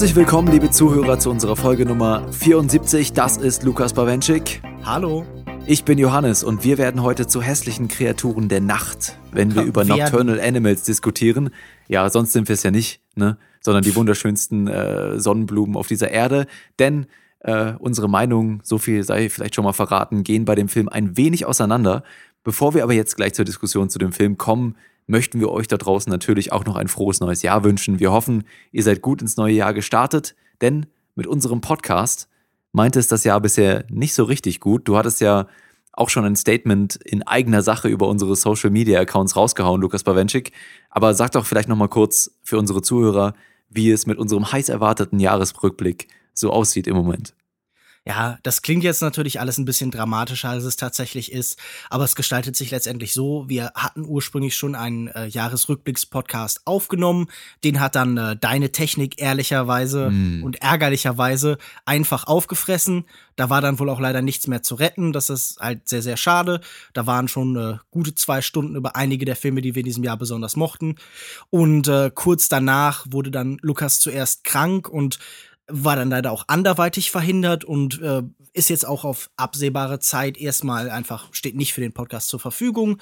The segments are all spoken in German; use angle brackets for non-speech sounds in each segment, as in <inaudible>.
Herzlich willkommen, liebe Zuhörer, zu unserer Folge Nummer 74. Das ist Lukas Bawenschik. Hallo. Ich bin Johannes und wir werden heute zu hässlichen Kreaturen der Nacht, wenn wir über Nocturnal Animals diskutieren. Ja, sonst sind wir es ja nicht, ne? Sondern die wunderschönsten äh, Sonnenblumen auf dieser Erde. Denn äh, unsere Meinungen, so viel sei vielleicht schon mal verraten, gehen bei dem Film ein wenig auseinander. Bevor wir aber jetzt gleich zur Diskussion zu dem Film kommen, möchten wir euch da draußen natürlich auch noch ein frohes neues Jahr wünschen. Wir hoffen, ihr seid gut ins neue Jahr gestartet, denn mit unserem Podcast meinte es das Jahr bisher nicht so richtig gut. Du hattest ja auch schon ein Statement in eigener Sache über unsere Social Media Accounts rausgehauen, Lukas Bawenschik. Aber sag doch vielleicht nochmal kurz für unsere Zuhörer, wie es mit unserem heiß erwarteten Jahresrückblick so aussieht im Moment. Ja, das klingt jetzt natürlich alles ein bisschen dramatischer, als es tatsächlich ist, aber es gestaltet sich letztendlich so. Wir hatten ursprünglich schon einen äh, Jahresrückblicks-Podcast aufgenommen. Den hat dann äh, deine Technik ehrlicherweise mm. und ärgerlicherweise einfach aufgefressen. Da war dann wohl auch leider nichts mehr zu retten. Das ist halt sehr, sehr schade. Da waren schon äh, gute zwei Stunden über einige der Filme, die wir in diesem Jahr besonders mochten. Und äh, kurz danach wurde dann Lukas zuerst krank und war dann leider auch anderweitig verhindert und äh, ist jetzt auch auf absehbare Zeit erstmal einfach, steht nicht für den Podcast zur Verfügung.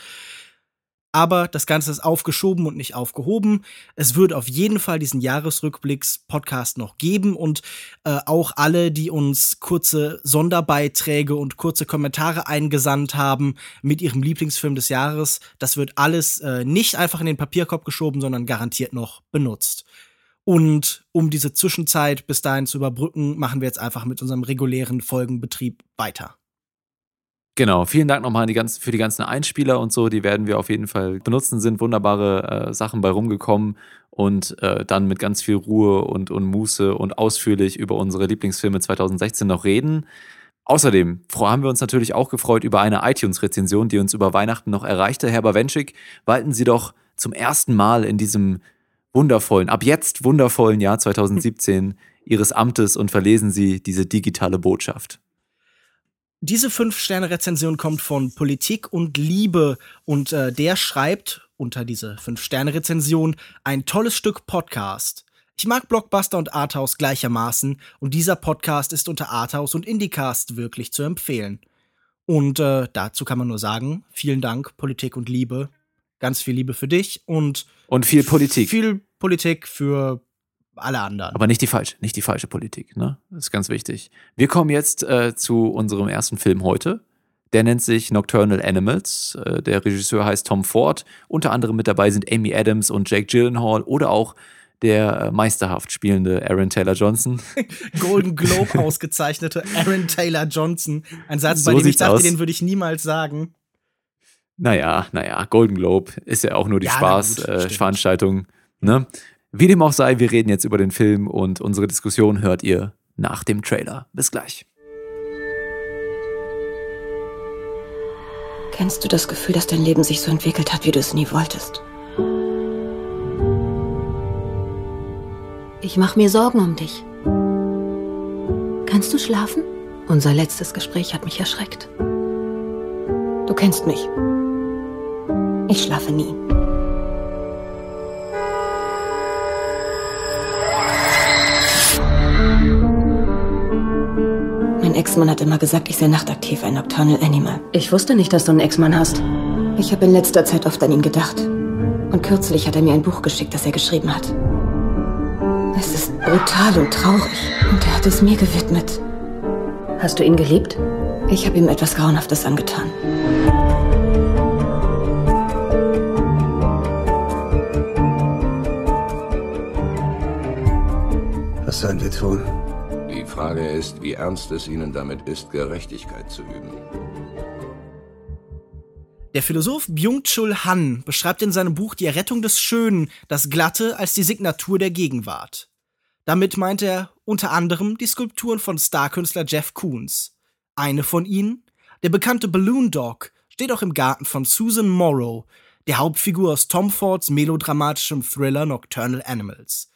Aber das Ganze ist aufgeschoben und nicht aufgehoben. Es wird auf jeden Fall diesen Jahresrückblicks-Podcast noch geben und äh, auch alle, die uns kurze Sonderbeiträge und kurze Kommentare eingesandt haben mit ihrem Lieblingsfilm des Jahres, das wird alles äh, nicht einfach in den Papierkorb geschoben, sondern garantiert noch benutzt. Und um diese Zwischenzeit bis dahin zu überbrücken, machen wir jetzt einfach mit unserem regulären Folgenbetrieb weiter. Genau, vielen Dank nochmal für die ganzen Einspieler und so. Die werden wir auf jeden Fall benutzen. Sind wunderbare äh, Sachen bei rumgekommen und äh, dann mit ganz viel Ruhe und, und Muße und ausführlich über unsere Lieblingsfilme 2016 noch reden. Außerdem haben wir uns natürlich auch gefreut über eine iTunes-Rezension, die uns über Weihnachten noch erreichte. Herr Bawenschik, walten Sie doch zum ersten Mal in diesem wundervollen, ab jetzt wundervollen Jahr 2017 Ihres Amtes und verlesen Sie diese digitale Botschaft. Diese Fünf-Sterne-Rezension kommt von Politik und Liebe und äh, der schreibt unter diese Fünf-Sterne-Rezension ein tolles Stück Podcast. Ich mag Blockbuster und Arthouse gleichermaßen und dieser Podcast ist unter Arthouse und Indycast wirklich zu empfehlen. Und äh, dazu kann man nur sagen, vielen Dank, Politik und Liebe. Ganz viel Liebe für dich und und viel Politik. Viel Politik für alle anderen. Aber nicht die falsche, nicht die falsche Politik, ne? Das ist ganz wichtig. Wir kommen jetzt äh, zu unserem ersten Film heute. Der nennt sich Nocturnal Animals. Äh, der Regisseur heißt Tom Ford. Unter anderem mit dabei sind Amy Adams und Jake Gyllenhaal oder auch der äh, meisterhaft spielende Aaron Taylor Johnson. <laughs> Golden Globe <laughs> ausgezeichnete Aaron Taylor Johnson. Ein Satz, so bei dem ich dachte, aus. den würde ich niemals sagen. Naja, naja, Golden Globe ist ja auch nur die ja, Spaßveranstaltung. Äh, ne? Wie dem auch sei, wir reden jetzt über den Film und unsere Diskussion hört ihr nach dem Trailer. Bis gleich. Kennst du das Gefühl, dass dein Leben sich so entwickelt hat, wie du es nie wolltest? Ich mache mir Sorgen um dich. Kannst du schlafen? Unser letztes Gespräch hat mich erschreckt. Du kennst mich. Ich schlafe nie. Ex-Mann hat immer gesagt, ich sei nachtaktiv, ein Nocturnal Animal. Ich wusste nicht, dass du einen Ex-Mann hast. Ich habe in letzter Zeit oft an ihn gedacht. Und kürzlich hat er mir ein Buch geschickt, das er geschrieben hat. Es ist brutal und traurig. Und er hat es mir gewidmet. Hast du ihn geliebt? Ich habe ihm etwas Grauenhaftes angetan. Was sollen wir tun? Die Frage ist, wie ernst es Ihnen damit ist, Gerechtigkeit zu üben. Der Philosoph Byung-Chul Han beschreibt in seinem Buch Die Errettung des Schönen das Glatte als die Signatur der Gegenwart. Damit meint er unter anderem die Skulpturen von Starkünstler Jeff Koons. Eine von ihnen, der bekannte Balloon Dog, steht auch im Garten von Susan Morrow, der Hauptfigur aus Tom Fords melodramatischem Thriller Nocturnal Animals.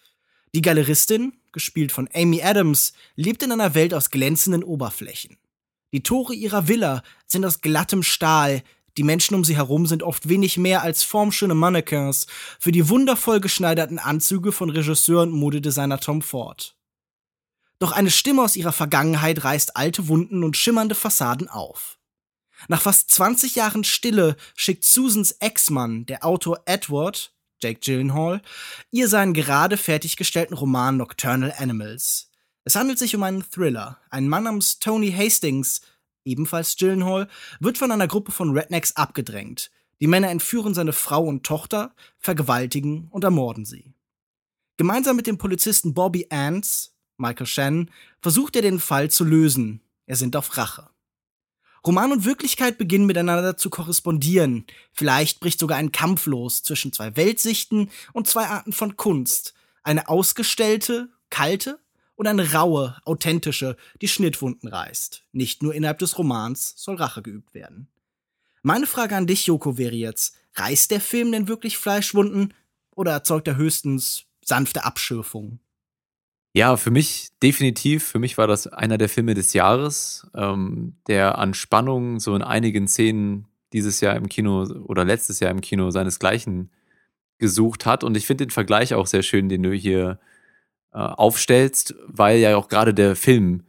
Die Galeristin, gespielt von Amy Adams, lebt in einer Welt aus glänzenden Oberflächen. Die Tore ihrer Villa sind aus glattem Stahl, die Menschen um sie herum sind oft wenig mehr als formschöne Mannequins für die wundervoll geschneiderten Anzüge von Regisseur und Modedesigner Tom Ford. Doch eine Stimme aus ihrer Vergangenheit reißt alte Wunden und schimmernde Fassaden auf. Nach fast 20 Jahren Stille schickt Susans Ex-Mann, der Autor Edward, Jake Gyllenhaal, ihr seinen gerade fertiggestellten Roman Nocturnal Animals. Es handelt sich um einen Thriller. Ein Mann namens Tony Hastings, ebenfalls Gyllenhaal, wird von einer Gruppe von Rednecks abgedrängt. Die Männer entführen seine Frau und Tochter, vergewaltigen und ermorden sie. Gemeinsam mit dem Polizisten Bobby Ants, Michael Shannon, versucht er den Fall zu lösen. Er sind auf Rache. Roman und Wirklichkeit beginnen miteinander zu korrespondieren. Vielleicht bricht sogar ein Kampf los zwischen zwei Weltsichten und zwei Arten von Kunst. Eine ausgestellte, kalte und eine raue, authentische, die Schnittwunden reißt. Nicht nur innerhalb des Romans soll Rache geübt werden. Meine Frage an dich, Joko, wäre jetzt, reißt der Film denn wirklich Fleischwunden oder erzeugt er höchstens sanfte Abschürfung? Ja, für mich definitiv. Für mich war das einer der Filme des Jahres, ähm, der an Spannung so in einigen Szenen dieses Jahr im Kino oder letztes Jahr im Kino seinesgleichen gesucht hat. Und ich finde den Vergleich auch sehr schön, den du hier äh, aufstellst, weil ja auch gerade der Film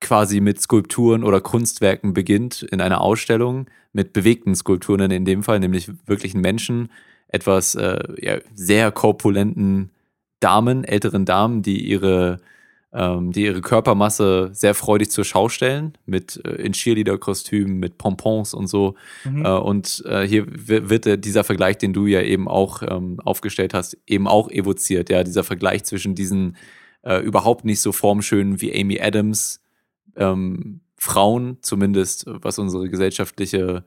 quasi mit Skulpturen oder Kunstwerken beginnt in einer Ausstellung mit bewegten Skulpturen in dem Fall, nämlich wirklichen Menschen, etwas äh, ja, sehr korpulenten Damen, älteren Damen, die ihre, ähm, die ihre Körpermasse sehr freudig zur Schau stellen, mit äh, in Cheerleader-Kostümen, mit Pompons und so. Mhm. Äh, und äh, hier wird äh, dieser Vergleich, den du ja eben auch ähm, aufgestellt hast, eben auch evoziert. Ja, dieser Vergleich zwischen diesen äh, überhaupt nicht so formschönen wie Amy Adams ähm, Frauen, zumindest was unsere gesellschaftliche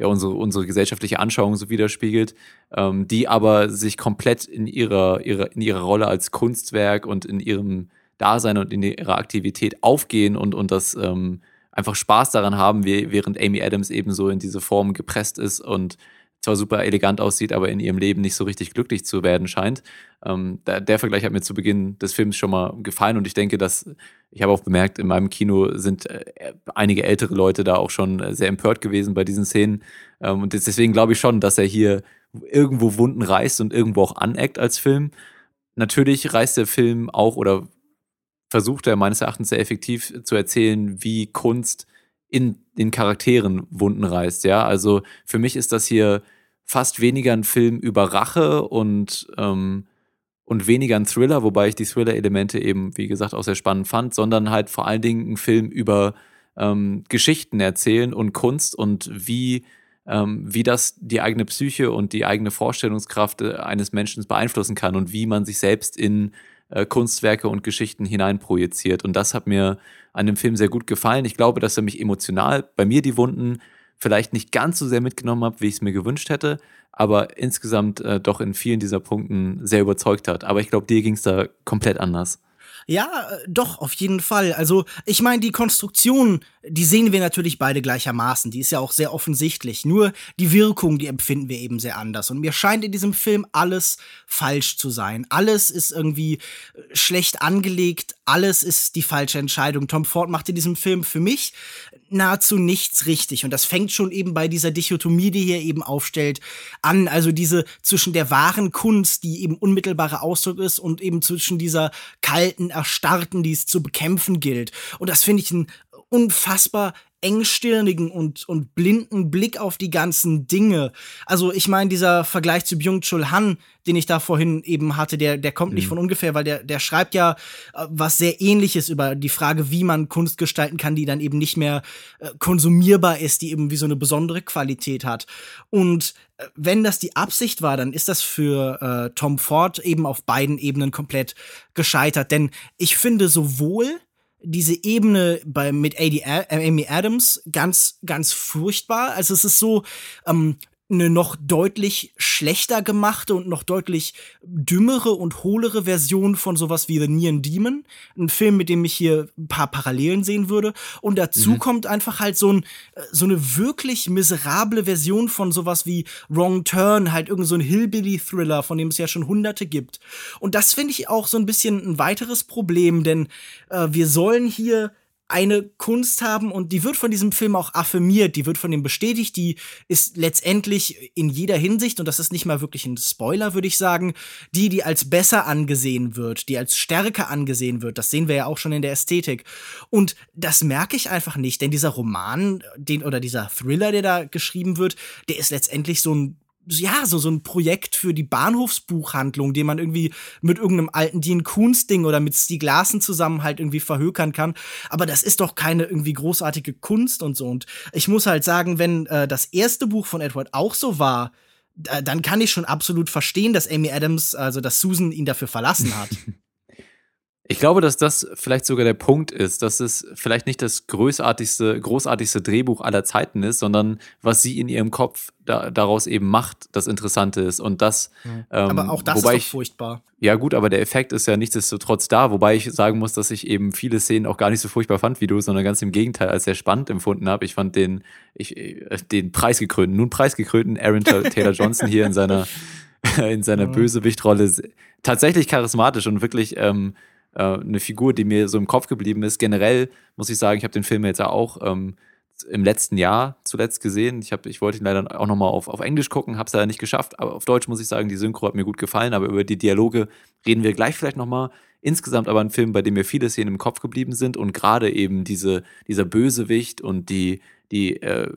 ja unsere, unsere gesellschaftliche Anschauung so widerspiegelt, ähm, die aber sich komplett in ihrer, ihrer, in ihrer Rolle als Kunstwerk und in ihrem Dasein und in ihrer Aktivität aufgehen und, und das ähm, einfach Spaß daran haben, wie, während Amy Adams eben so in diese Form gepresst ist und zwar super elegant aussieht, aber in ihrem Leben nicht so richtig glücklich zu werden scheint. Ähm, der, der, Vergleich hat mir zu Beginn des Films schon mal gefallen und ich denke, dass ich habe auch bemerkt, in meinem Kino sind äh, einige ältere Leute da auch schon äh, sehr empört gewesen bei diesen Szenen. Ähm, und deswegen glaube ich schon, dass er hier irgendwo Wunden reißt und irgendwo auch aneckt als Film. Natürlich reißt der Film auch oder versucht er meines Erachtens sehr effektiv zu erzählen, wie Kunst in den Charakteren Wunden reißt. Ja, also für mich ist das hier fast weniger ein Film über Rache und ähm, und weniger ein Thriller, wobei ich die Thriller-Elemente eben, wie gesagt, auch sehr spannend fand, sondern halt vor allen Dingen ein Film über ähm, Geschichten erzählen und Kunst und wie, ähm, wie das die eigene Psyche und die eigene Vorstellungskraft äh, eines Menschen beeinflussen kann und wie man sich selbst in äh, Kunstwerke und Geschichten hineinprojiziert. Und das hat mir an dem Film sehr gut gefallen. Ich glaube, dass er mich emotional bei mir die Wunden vielleicht nicht ganz so sehr mitgenommen hat, wie ich es mir gewünscht hätte, aber insgesamt äh, doch in vielen dieser Punkten sehr überzeugt hat. Aber ich glaube, dir ging es da komplett anders. Ja, äh, doch, auf jeden Fall. Also, ich meine, die Konstruktion, die sehen wir natürlich beide gleichermaßen. Die ist ja auch sehr offensichtlich. Nur die Wirkung, die empfinden wir eben sehr anders. Und mir scheint in diesem Film alles falsch zu sein. Alles ist irgendwie äh, schlecht angelegt. Alles ist die falsche Entscheidung. Tom Ford macht in diesem Film für mich nahezu nichts richtig. Und das fängt schon eben bei dieser Dichotomie, die hier eben aufstellt, an. Also diese zwischen der wahren Kunst, die eben unmittelbarer Ausdruck ist, und eben zwischen dieser kalten, erstarrten, die es zu bekämpfen gilt. Und das finde ich ein unfassbar engstirnigen und, und blinden Blick auf die ganzen Dinge. Also ich meine, dieser Vergleich zu Byung-Chul Han, den ich da vorhin eben hatte, der, der kommt mhm. nicht von ungefähr, weil der, der schreibt ja äh, was sehr ähnliches über die Frage, wie man Kunst gestalten kann, die dann eben nicht mehr äh, konsumierbar ist, die eben wie so eine besondere Qualität hat. Und äh, wenn das die Absicht war, dann ist das für äh, Tom Ford eben auf beiden Ebenen komplett gescheitert. Denn ich finde sowohl diese Ebene bei mit AD, äh, Amy Adams ganz ganz furchtbar. Also es ist so ähm, eine noch deutlich schlechter gemachte und noch deutlich dümmere und hohlere Version von sowas wie The Neon Demon. Ein Film, mit dem ich hier ein paar Parallelen sehen würde. Und dazu mhm. kommt einfach halt so, ein, so eine wirklich miserable Version von sowas wie Wrong Turn, halt irgend so ein Hillbilly-Thriller, von dem es ja schon hunderte gibt. Und das finde ich auch so ein bisschen ein weiteres Problem, denn äh, wir sollen hier eine Kunst haben und die wird von diesem Film auch affirmiert, die wird von ihm bestätigt, die ist letztendlich in jeder Hinsicht, und das ist nicht mal wirklich ein Spoiler, würde ich sagen, die, die als besser angesehen wird, die als stärker angesehen wird. Das sehen wir ja auch schon in der Ästhetik. Und das merke ich einfach nicht, denn dieser Roman, den, oder dieser Thriller, der da geschrieben wird, der ist letztendlich so ein ja, so, so ein Projekt für die Bahnhofsbuchhandlung, den man irgendwie mit irgendeinem alten Dean Koons Ding oder mit Stieg Larsen zusammen halt irgendwie verhökern kann. Aber das ist doch keine irgendwie großartige Kunst und so. Und ich muss halt sagen, wenn äh, das erste Buch von Edward auch so war, dann kann ich schon absolut verstehen, dass Amy Adams, also dass Susan ihn dafür verlassen hat. <laughs> Ich glaube, dass das vielleicht sogar der Punkt ist, dass es vielleicht nicht das großartigste, großartigste Drehbuch aller Zeiten ist, sondern was sie in ihrem Kopf da, daraus eben macht, das Interessante ist. Und das. Mhm. Ähm, aber auch das ist ich, furchtbar. Ja, gut, aber der Effekt ist ja nichtsdestotrotz da, wobei ich sagen muss, dass ich eben viele Szenen auch gar nicht so furchtbar fand wie du, sondern ganz im Gegenteil als sehr spannend empfunden habe. Ich fand den, ich, äh, den preisgekrönten, nun preisgekrönten Aaron Taylor Johnson hier in seiner, <laughs> in seiner mhm. Bösewichtrolle tatsächlich charismatisch und wirklich. Ähm, äh, eine Figur, die mir so im Kopf geblieben ist. Generell muss ich sagen, ich habe den Film jetzt ja auch ähm, im letzten Jahr zuletzt gesehen. Ich, hab, ich wollte ihn leider auch nochmal auf, auf Englisch gucken, habe es leider nicht geschafft. Aber auf Deutsch muss ich sagen, die Synchro hat mir gut gefallen. Aber über die Dialoge reden wir gleich vielleicht nochmal. Insgesamt aber ein Film, bei dem mir viele Szenen im Kopf geblieben sind und gerade eben diese, dieser Bösewicht und die, die äh,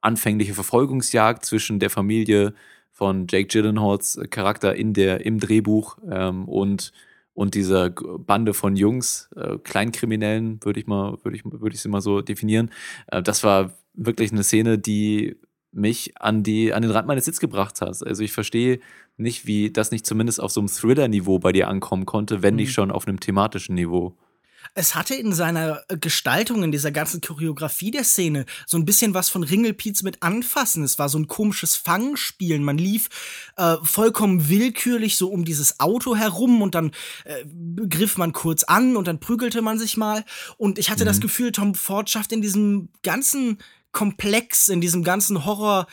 anfängliche Verfolgungsjagd zwischen der Familie von Jake Gyllenhaals Charakter in der, im Drehbuch ähm, und und dieser Bande von Jungs, äh, Kleinkriminellen, würde ich mal, würde ich, würde ich sie mal so definieren. Äh, das war wirklich eine Szene, die mich an die, an den Rand meines Sitz gebracht hat. Also ich verstehe nicht, wie das nicht zumindest auf so einem Thriller-Niveau bei dir ankommen konnte, wenn mhm. nicht schon auf einem thematischen Niveau es hatte in seiner äh, Gestaltung, in dieser ganzen Choreografie der Szene, so ein bisschen was von Ringelpiez mit Anfassen. Es war so ein komisches Fangspielen. Man lief äh, vollkommen willkürlich so um dieses Auto herum und dann äh, griff man kurz an und dann prügelte man sich mal. Und ich hatte mhm. das Gefühl, Tom Ford schafft in diesem ganzen Komplex, in diesem ganzen Horror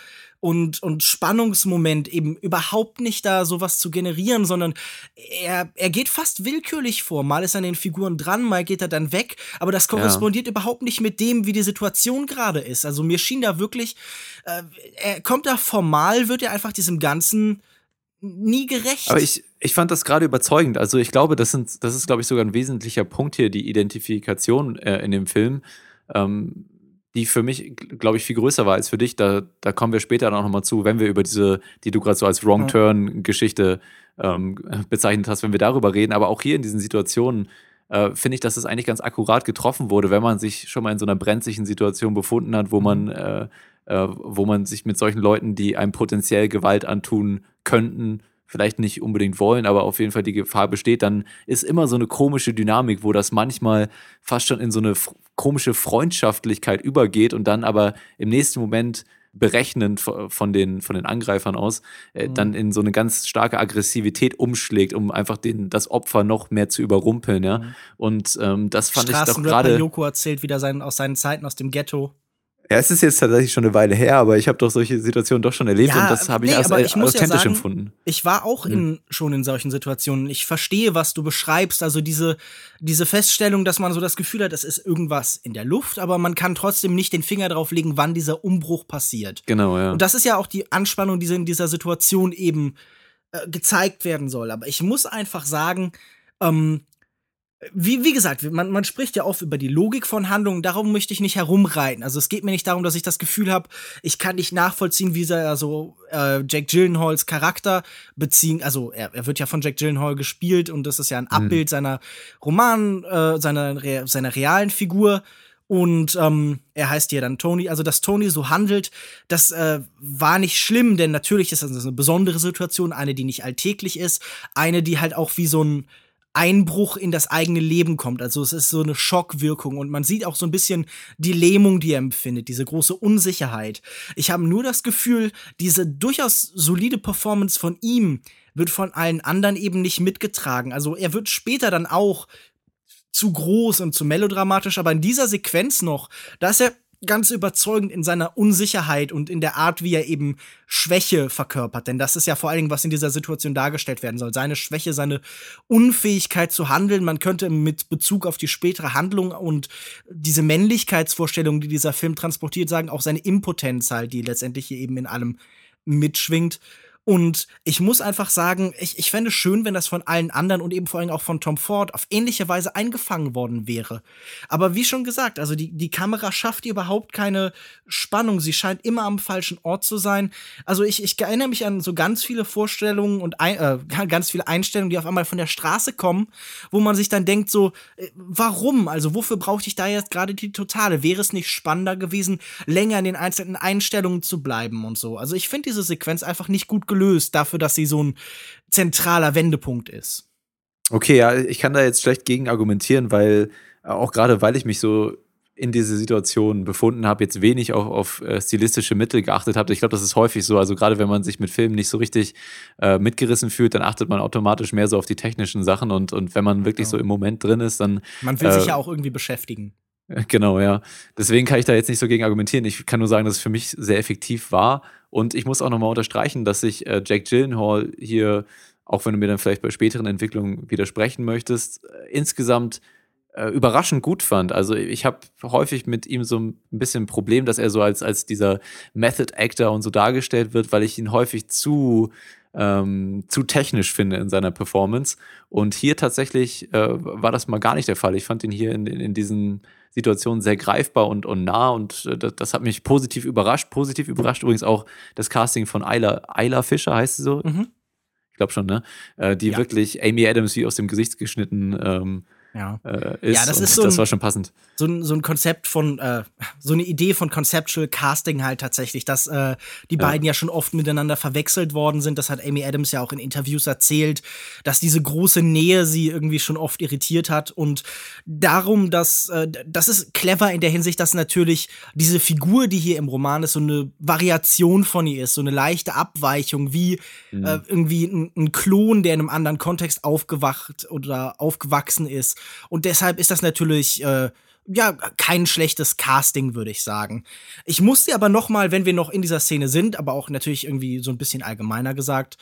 und, und Spannungsmoment eben überhaupt nicht da sowas zu generieren, sondern er, er geht fast willkürlich vor. Mal ist er an den Figuren dran, mal geht er dann weg, aber das korrespondiert ja. überhaupt nicht mit dem, wie die Situation gerade ist. Also mir schien da wirklich, äh, er kommt da formal, wird er einfach diesem Ganzen nie gerecht. Aber ich, ich fand das gerade überzeugend. Also ich glaube, das, sind, das ist, glaube ich, sogar ein wesentlicher Punkt hier, die Identifikation äh, in dem Film. Ähm, die für mich, glaube ich, viel größer war als für dich. Da, da kommen wir später dann auch nochmal zu, wenn wir über diese, die du gerade so als Wrong Turn-Geschichte ähm, bezeichnet hast, wenn wir darüber reden. Aber auch hier in diesen Situationen äh, finde ich, dass es eigentlich ganz akkurat getroffen wurde, wenn man sich schon mal in so einer brenzlichen Situation befunden hat, wo man, mhm. äh, äh, wo man sich mit solchen Leuten, die einem potenziell Gewalt antun könnten, vielleicht nicht unbedingt wollen, aber auf jeden Fall die Gefahr besteht, dann ist immer so eine komische Dynamik, wo das manchmal fast schon in so eine komische Freundschaftlichkeit übergeht und dann aber im nächsten Moment berechnend von den, von den Angreifern aus, äh, mhm. dann in so eine ganz starke Aggressivität umschlägt, um einfach den, das Opfer noch mehr zu überrumpeln, ja. Mhm. Und ähm, das fand ich doch gerade. Yoko erzählt wieder sein, aus seinen Zeiten aus dem Ghetto. Ja, es ist jetzt tatsächlich schon eine Weile her, aber ich habe doch solche Situationen doch schon erlebt ja, und das habe ich nee, als ich authentisch ja sagen, empfunden. Ich war auch in, hm. schon in solchen Situationen. Ich verstehe, was du beschreibst. Also diese, diese Feststellung, dass man so das Gefühl hat, es ist irgendwas in der Luft, aber man kann trotzdem nicht den Finger drauf legen, wann dieser Umbruch passiert. Genau, ja. Und das ist ja auch die Anspannung, die in dieser Situation eben äh, gezeigt werden soll. Aber ich muss einfach sagen, ähm, wie, wie gesagt, man, man spricht ja oft über die Logik von Handlungen, darum möchte ich nicht herumreiten. Also es geht mir nicht darum, dass ich das Gefühl habe, ich kann nicht nachvollziehen, wie er so äh, Jack Gyllenhaals Charakter beziehen, also er, er wird ja von Jack Gyllenhaal gespielt und das ist ja ein mhm. Abbild mhm. seiner Roman, äh, seiner, seiner realen Figur. Und ähm, er heißt hier dann Tony. Also, dass Tony so handelt, das äh, war nicht schlimm, denn natürlich ist das eine besondere Situation, eine, die nicht alltäglich ist, eine, die halt auch wie so ein Einbruch in das eigene Leben kommt. Also es ist so eine Schockwirkung und man sieht auch so ein bisschen die Lähmung, die er empfindet, diese große Unsicherheit. Ich habe nur das Gefühl, diese durchaus solide Performance von ihm wird von allen anderen eben nicht mitgetragen. Also er wird später dann auch zu groß und zu melodramatisch, aber in dieser Sequenz noch, da ist er ganz überzeugend in seiner Unsicherheit und in der Art, wie er eben Schwäche verkörpert. Denn das ist ja vor allen Dingen, was in dieser Situation dargestellt werden soll. Seine Schwäche, seine Unfähigkeit zu handeln. Man könnte mit Bezug auf die spätere Handlung und diese Männlichkeitsvorstellung, die dieser Film transportiert, sagen, auch seine Impotenz halt, die letztendlich hier eben in allem mitschwingt. Und ich muss einfach sagen, ich, ich fände schön, wenn das von allen anderen und eben vor allem auch von Tom Ford auf ähnliche Weise eingefangen worden wäre. Aber wie schon gesagt, also die, die Kamera schafft überhaupt keine Spannung. Sie scheint immer am falschen Ort zu sein. Also ich, ich erinnere mich an so ganz viele Vorstellungen und ein, äh, <laughs> ganz viele Einstellungen, die auf einmal von der Straße kommen, wo man sich dann denkt so, äh, warum? Also wofür brauchte ich da jetzt gerade die Totale? Wäre es nicht spannender gewesen, länger in den einzelnen Einstellungen zu bleiben und so? Also ich finde diese Sequenz einfach nicht gut gelöst dafür, dass sie so ein zentraler Wendepunkt ist. Okay, ja, ich kann da jetzt schlecht gegen argumentieren, weil auch gerade weil ich mich so in diese Situation befunden habe, jetzt wenig auch auf äh, stilistische Mittel geachtet habe. Ich glaube, das ist häufig so. Also gerade wenn man sich mit Filmen nicht so richtig äh, mitgerissen fühlt, dann achtet man automatisch mehr so auf die technischen Sachen und, und wenn man wirklich ja. so im Moment drin ist, dann. Man will äh, sich ja auch irgendwie beschäftigen. <laughs> Genau, ja. Deswegen kann ich da jetzt nicht so gegen argumentieren. Ich kann nur sagen, dass es für mich sehr effektiv war. Und ich muss auch nochmal unterstreichen, dass sich äh, Jack Gyllenhaal hier, auch wenn du mir dann vielleicht bei späteren Entwicklungen widersprechen möchtest, äh, insgesamt äh, überraschend gut fand. Also ich habe häufig mit ihm so ein bisschen ein Problem, dass er so als, als dieser Method Actor und so dargestellt wird, weil ich ihn häufig zu ähm, zu technisch finde in seiner Performance. Und hier tatsächlich äh, war das mal gar nicht der Fall. Ich fand ihn hier in, in, in diesen Situationen sehr greifbar und, und nah und äh, das, das, hat mich positiv überrascht. Positiv überrascht übrigens auch das Casting von Ayla, Ayla Fischer, heißt sie so? Mhm. Ich glaube schon, ne? Äh, die ja. wirklich Amy Adams wie aus dem Gesicht geschnitten ähm, ja. Äh, ist. Ja, das ist so ein, das war schon passend. So ein, so ein Konzept von, äh, so eine Idee von Conceptual Casting halt tatsächlich, dass äh, die ja. beiden ja schon oft miteinander verwechselt worden sind. Das hat Amy Adams ja auch in Interviews erzählt, dass diese große Nähe sie irgendwie schon oft irritiert hat. Und darum, dass äh, das ist clever in der Hinsicht, dass natürlich diese Figur, die hier im Roman ist, so eine Variation von ihr ist, so eine leichte Abweichung, wie mhm. äh, irgendwie ein, ein Klon, der in einem anderen Kontext aufgewacht oder aufgewachsen ist und deshalb ist das natürlich äh, ja kein schlechtes Casting, würde ich sagen. Ich musste aber noch mal, wenn wir noch in dieser Szene sind, aber auch natürlich irgendwie so ein bisschen allgemeiner gesagt,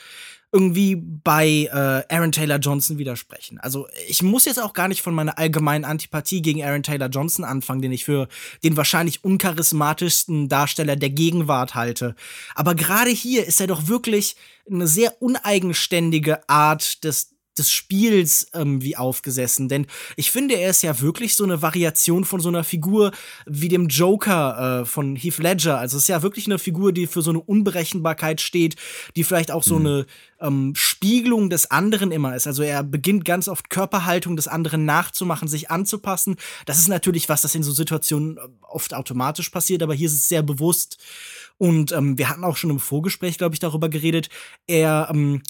irgendwie bei äh, Aaron Taylor Johnson widersprechen. Also ich muss jetzt auch gar nicht von meiner allgemeinen Antipathie gegen Aaron Taylor Johnson anfangen, den ich für den wahrscheinlich uncharismatischsten Darsteller der Gegenwart halte. Aber gerade hier ist er doch wirklich eine sehr uneigenständige Art des des Spiels ähm, wie aufgesessen. Denn ich finde, er ist ja wirklich so eine Variation von so einer Figur wie dem Joker äh, von Heath Ledger. Also es ist ja wirklich eine Figur, die für so eine Unberechenbarkeit steht, die vielleicht auch so mhm. eine ähm, Spiegelung des anderen immer ist. Also er beginnt ganz oft Körperhaltung des anderen nachzumachen, sich anzupassen. Das ist natürlich was, das in so Situationen äh, oft automatisch passiert, aber hier ist es sehr bewusst. Und ähm, wir hatten auch schon im Vorgespräch, glaube ich, darüber geredet. Er ähm,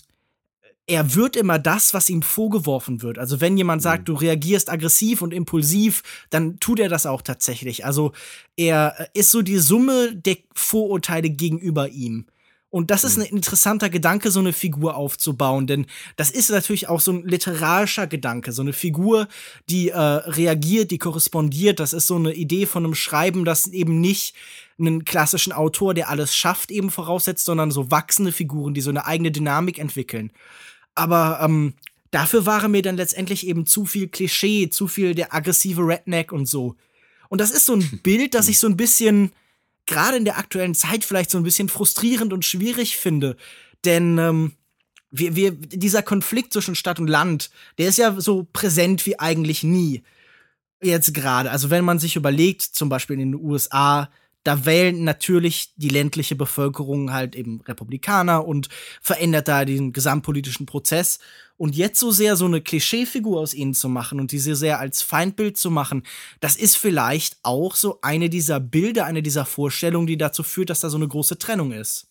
er wird immer das, was ihm vorgeworfen wird. Also wenn jemand sagt, mhm. du reagierst aggressiv und impulsiv, dann tut er das auch tatsächlich. Also er ist so die Summe der Vorurteile gegenüber ihm. Und das ist mhm. ein interessanter Gedanke, so eine Figur aufzubauen, denn das ist natürlich auch so ein literarischer Gedanke, so eine Figur, die äh, reagiert, die korrespondiert. Das ist so eine Idee von einem Schreiben, das eben nicht einen klassischen Autor, der alles schafft, eben voraussetzt, sondern so wachsende Figuren, die so eine eigene Dynamik entwickeln. Aber ähm, dafür war mir dann letztendlich eben zu viel Klischee, zu viel der aggressive Redneck und so. Und das ist so ein <laughs> Bild, das ich so ein bisschen, gerade in der aktuellen Zeit, vielleicht so ein bisschen frustrierend und schwierig finde. Denn ähm, wir, wir, dieser Konflikt zwischen Stadt und Land, der ist ja so präsent wie eigentlich nie. Jetzt gerade. Also wenn man sich überlegt, zum Beispiel in den USA, da wählen natürlich die ländliche Bevölkerung halt eben Republikaner und verändert da den gesamtpolitischen Prozess. Und jetzt so sehr so eine Klischeefigur aus ihnen zu machen und diese sehr als Feindbild zu machen, das ist vielleicht auch so eine dieser Bilder, eine dieser Vorstellungen, die dazu führt, dass da so eine große Trennung ist.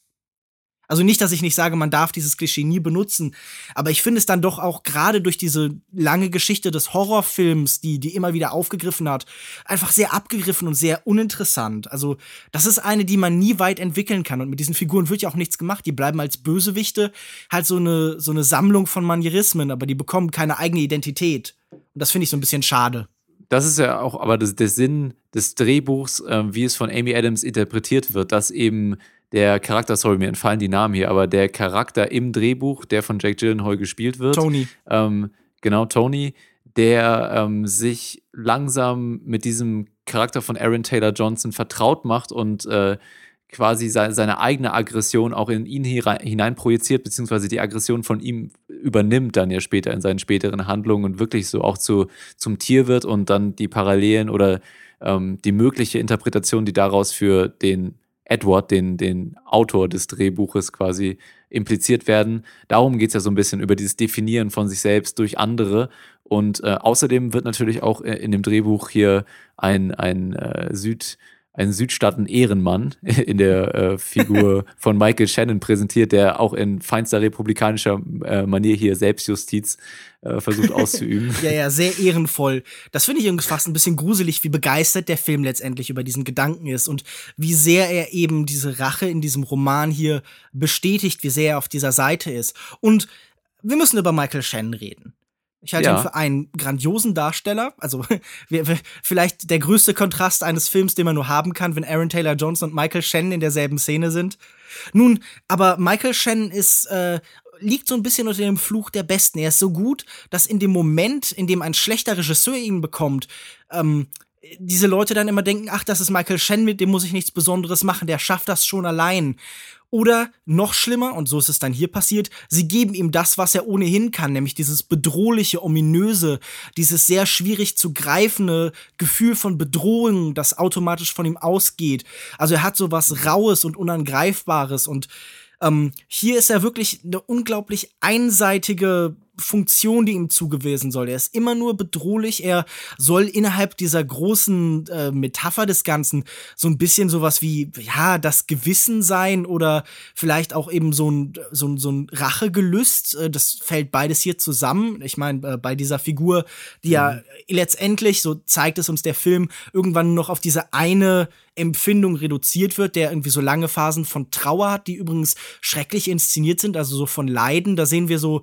Also nicht, dass ich nicht sage, man darf dieses Klischee nie benutzen, aber ich finde es dann doch auch gerade durch diese lange Geschichte des Horrorfilms, die die immer wieder aufgegriffen hat, einfach sehr abgegriffen und sehr uninteressant. Also das ist eine, die man nie weit entwickeln kann und mit diesen Figuren wird ja auch nichts gemacht. Die bleiben als Bösewichte halt so eine so eine Sammlung von Manierismen, aber die bekommen keine eigene Identität. Und das finde ich so ein bisschen schade das ist ja auch aber das, der Sinn des Drehbuchs, äh, wie es von Amy Adams interpretiert wird, dass eben der Charakter, sorry, mir entfallen die Namen hier, aber der Charakter im Drehbuch, der von Jake Gyllenhaal gespielt wird. Tony. Ähm, genau, Tony, der ähm, sich langsam mit diesem Charakter von Aaron Taylor Johnson vertraut macht und äh, quasi seine, seine eigene Aggression auch in ihn hinein projiziert, beziehungsweise die Aggression von ihm übernimmt dann ja später in seinen späteren Handlungen und wirklich so auch zu, zum Tier wird und dann die Parallelen oder ähm, die mögliche Interpretation, die daraus für den Edward, den, den Autor des Drehbuches quasi impliziert werden. Darum geht es ja so ein bisschen über dieses Definieren von sich selbst durch andere. Und äh, außerdem wird natürlich auch äh, in dem Drehbuch hier ein, ein äh, Süd- ein Südstaaten-Ehrenmann <laughs> in der äh, Figur <laughs> von Michael Shannon präsentiert, der auch in feinster republikanischer äh, Manier hier Selbstjustiz äh, versucht auszuüben. <laughs> ja, ja, sehr ehrenvoll. Das finde ich irgendwie fast ein bisschen gruselig, wie begeistert der Film letztendlich über diesen Gedanken ist und wie sehr er eben diese Rache in diesem Roman hier bestätigt, wie sehr er auf dieser Seite ist. Und wir müssen über Michael Shannon reden. Ich halte ja. ihn für einen grandiosen Darsteller. Also <laughs> vielleicht der größte Kontrast eines Films, den man nur haben kann, wenn Aaron Taylor Johnson und Michael Shannon in derselben Szene sind. Nun, aber Michael Shannon ist äh, liegt so ein bisschen unter dem Fluch der Besten. Er ist so gut, dass in dem Moment, in dem ein schlechter Regisseur ihn bekommt, ähm, diese Leute dann immer denken, ach, das ist Michael Shannon, mit dem muss ich nichts Besonderes machen, der schafft das schon allein. Oder noch schlimmer, und so ist es dann hier passiert, sie geben ihm das, was er ohnehin kann, nämlich dieses bedrohliche, ominöse, dieses sehr schwierig zu greifende Gefühl von Bedrohung, das automatisch von ihm ausgeht. Also er hat so was Raues und Unangreifbares und ähm, hier ist er wirklich eine unglaublich einseitige Funktion, die ihm zugewiesen soll. Er ist immer nur bedrohlich. Er soll innerhalb dieser großen äh, Metapher des Ganzen so ein bisschen sowas wie, ja, das Gewissen sein oder vielleicht auch eben so ein, so ein, so ein Rachegelüst. Äh, das fällt beides hier zusammen. Ich meine, äh, bei dieser Figur, die ja mhm. letztendlich, so zeigt es uns der Film, irgendwann noch auf diese eine Empfindung reduziert wird, der irgendwie so lange Phasen von Trauer hat, die übrigens schrecklich inszeniert sind, also so von Leiden. Da sehen wir so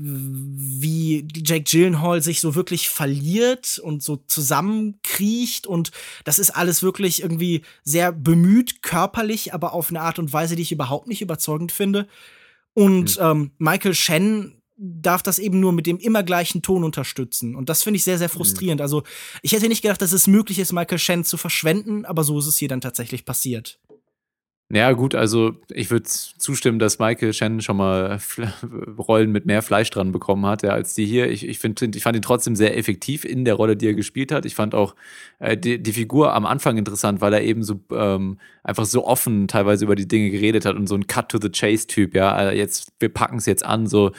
wie Jake Gyllenhaal sich so wirklich verliert und so zusammenkriecht und das ist alles wirklich irgendwie sehr bemüht, körperlich, aber auf eine Art und Weise, die ich überhaupt nicht überzeugend finde. Und mhm. ähm, Michael Shannon darf das eben nur mit dem immer gleichen Ton unterstützen. Und das finde ich sehr, sehr frustrierend. Mhm. Also, ich hätte nicht gedacht, dass es möglich ist, Michael Shannon zu verschwenden, aber so ist es hier dann tatsächlich passiert. Ja, gut, also ich würde zustimmen, dass Michael Shannon schon mal Rollen mit mehr Fleisch dran bekommen hat, ja, als die hier. Ich, ich, find, ich fand ihn trotzdem sehr effektiv in der Rolle, die er gespielt hat. Ich fand auch äh, die, die Figur am Anfang interessant, weil er eben so ähm, einfach so offen teilweise über die Dinge geredet hat und so ein Cut-to-the-Chase-Typ, ja. Also jetzt, wir packen es jetzt an, so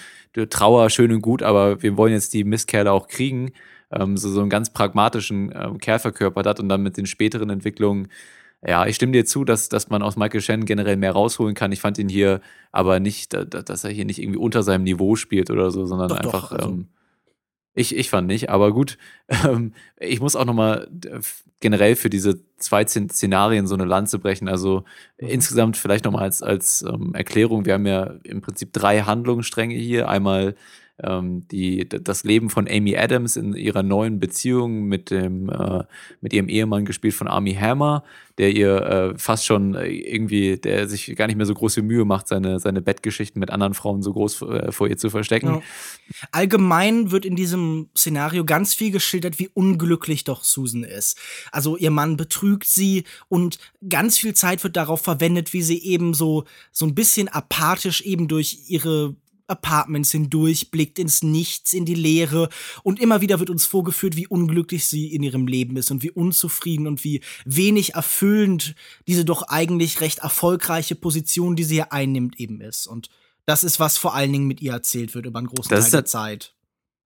Trauer, schön und gut, aber wir wollen jetzt die Mistkerle auch kriegen. Ähm, so, so einen ganz pragmatischen ähm, Kerl verkörpert hat und dann mit den späteren Entwicklungen ja, ich stimme dir zu, dass, dass man aus Michael Shannon generell mehr rausholen kann. Ich fand ihn hier aber nicht, dass er hier nicht irgendwie unter seinem Niveau spielt oder so, sondern doch, einfach. Doch, also. ähm, ich, ich fand nicht, aber gut. <laughs> Ähm, ich muss auch nochmal generell für diese zwei Szenarien so eine Lanze brechen. Also mhm. insgesamt vielleicht nochmal als, als ähm, Erklärung. Wir haben ja im Prinzip drei Handlungsstränge hier. Einmal ähm, die, das Leben von Amy Adams in ihrer neuen Beziehung mit dem äh, mit ihrem Ehemann gespielt von Army Hammer, der ihr äh, fast schon äh, irgendwie, der sich gar nicht mehr so große Mühe macht, seine seine Bettgeschichten mit anderen Frauen so groß äh, vor ihr zu verstecken. Ja. Allgemein wird in diesem Szenario ganz viel geschildert, wie unglücklich doch Susan ist. Also ihr Mann betrügt sie und ganz viel Zeit wird darauf verwendet, wie sie eben so so ein bisschen apathisch eben durch ihre Apartments hindurch, blickt ins Nichts, in die Leere und immer wieder wird uns vorgeführt, wie unglücklich sie in ihrem Leben ist und wie unzufrieden und wie wenig erfüllend diese doch eigentlich recht erfolgreiche Position, die sie hier einnimmt, eben ist. Und das ist, was vor allen Dingen mit ihr erzählt wird über einen großen das Teil der Zeit.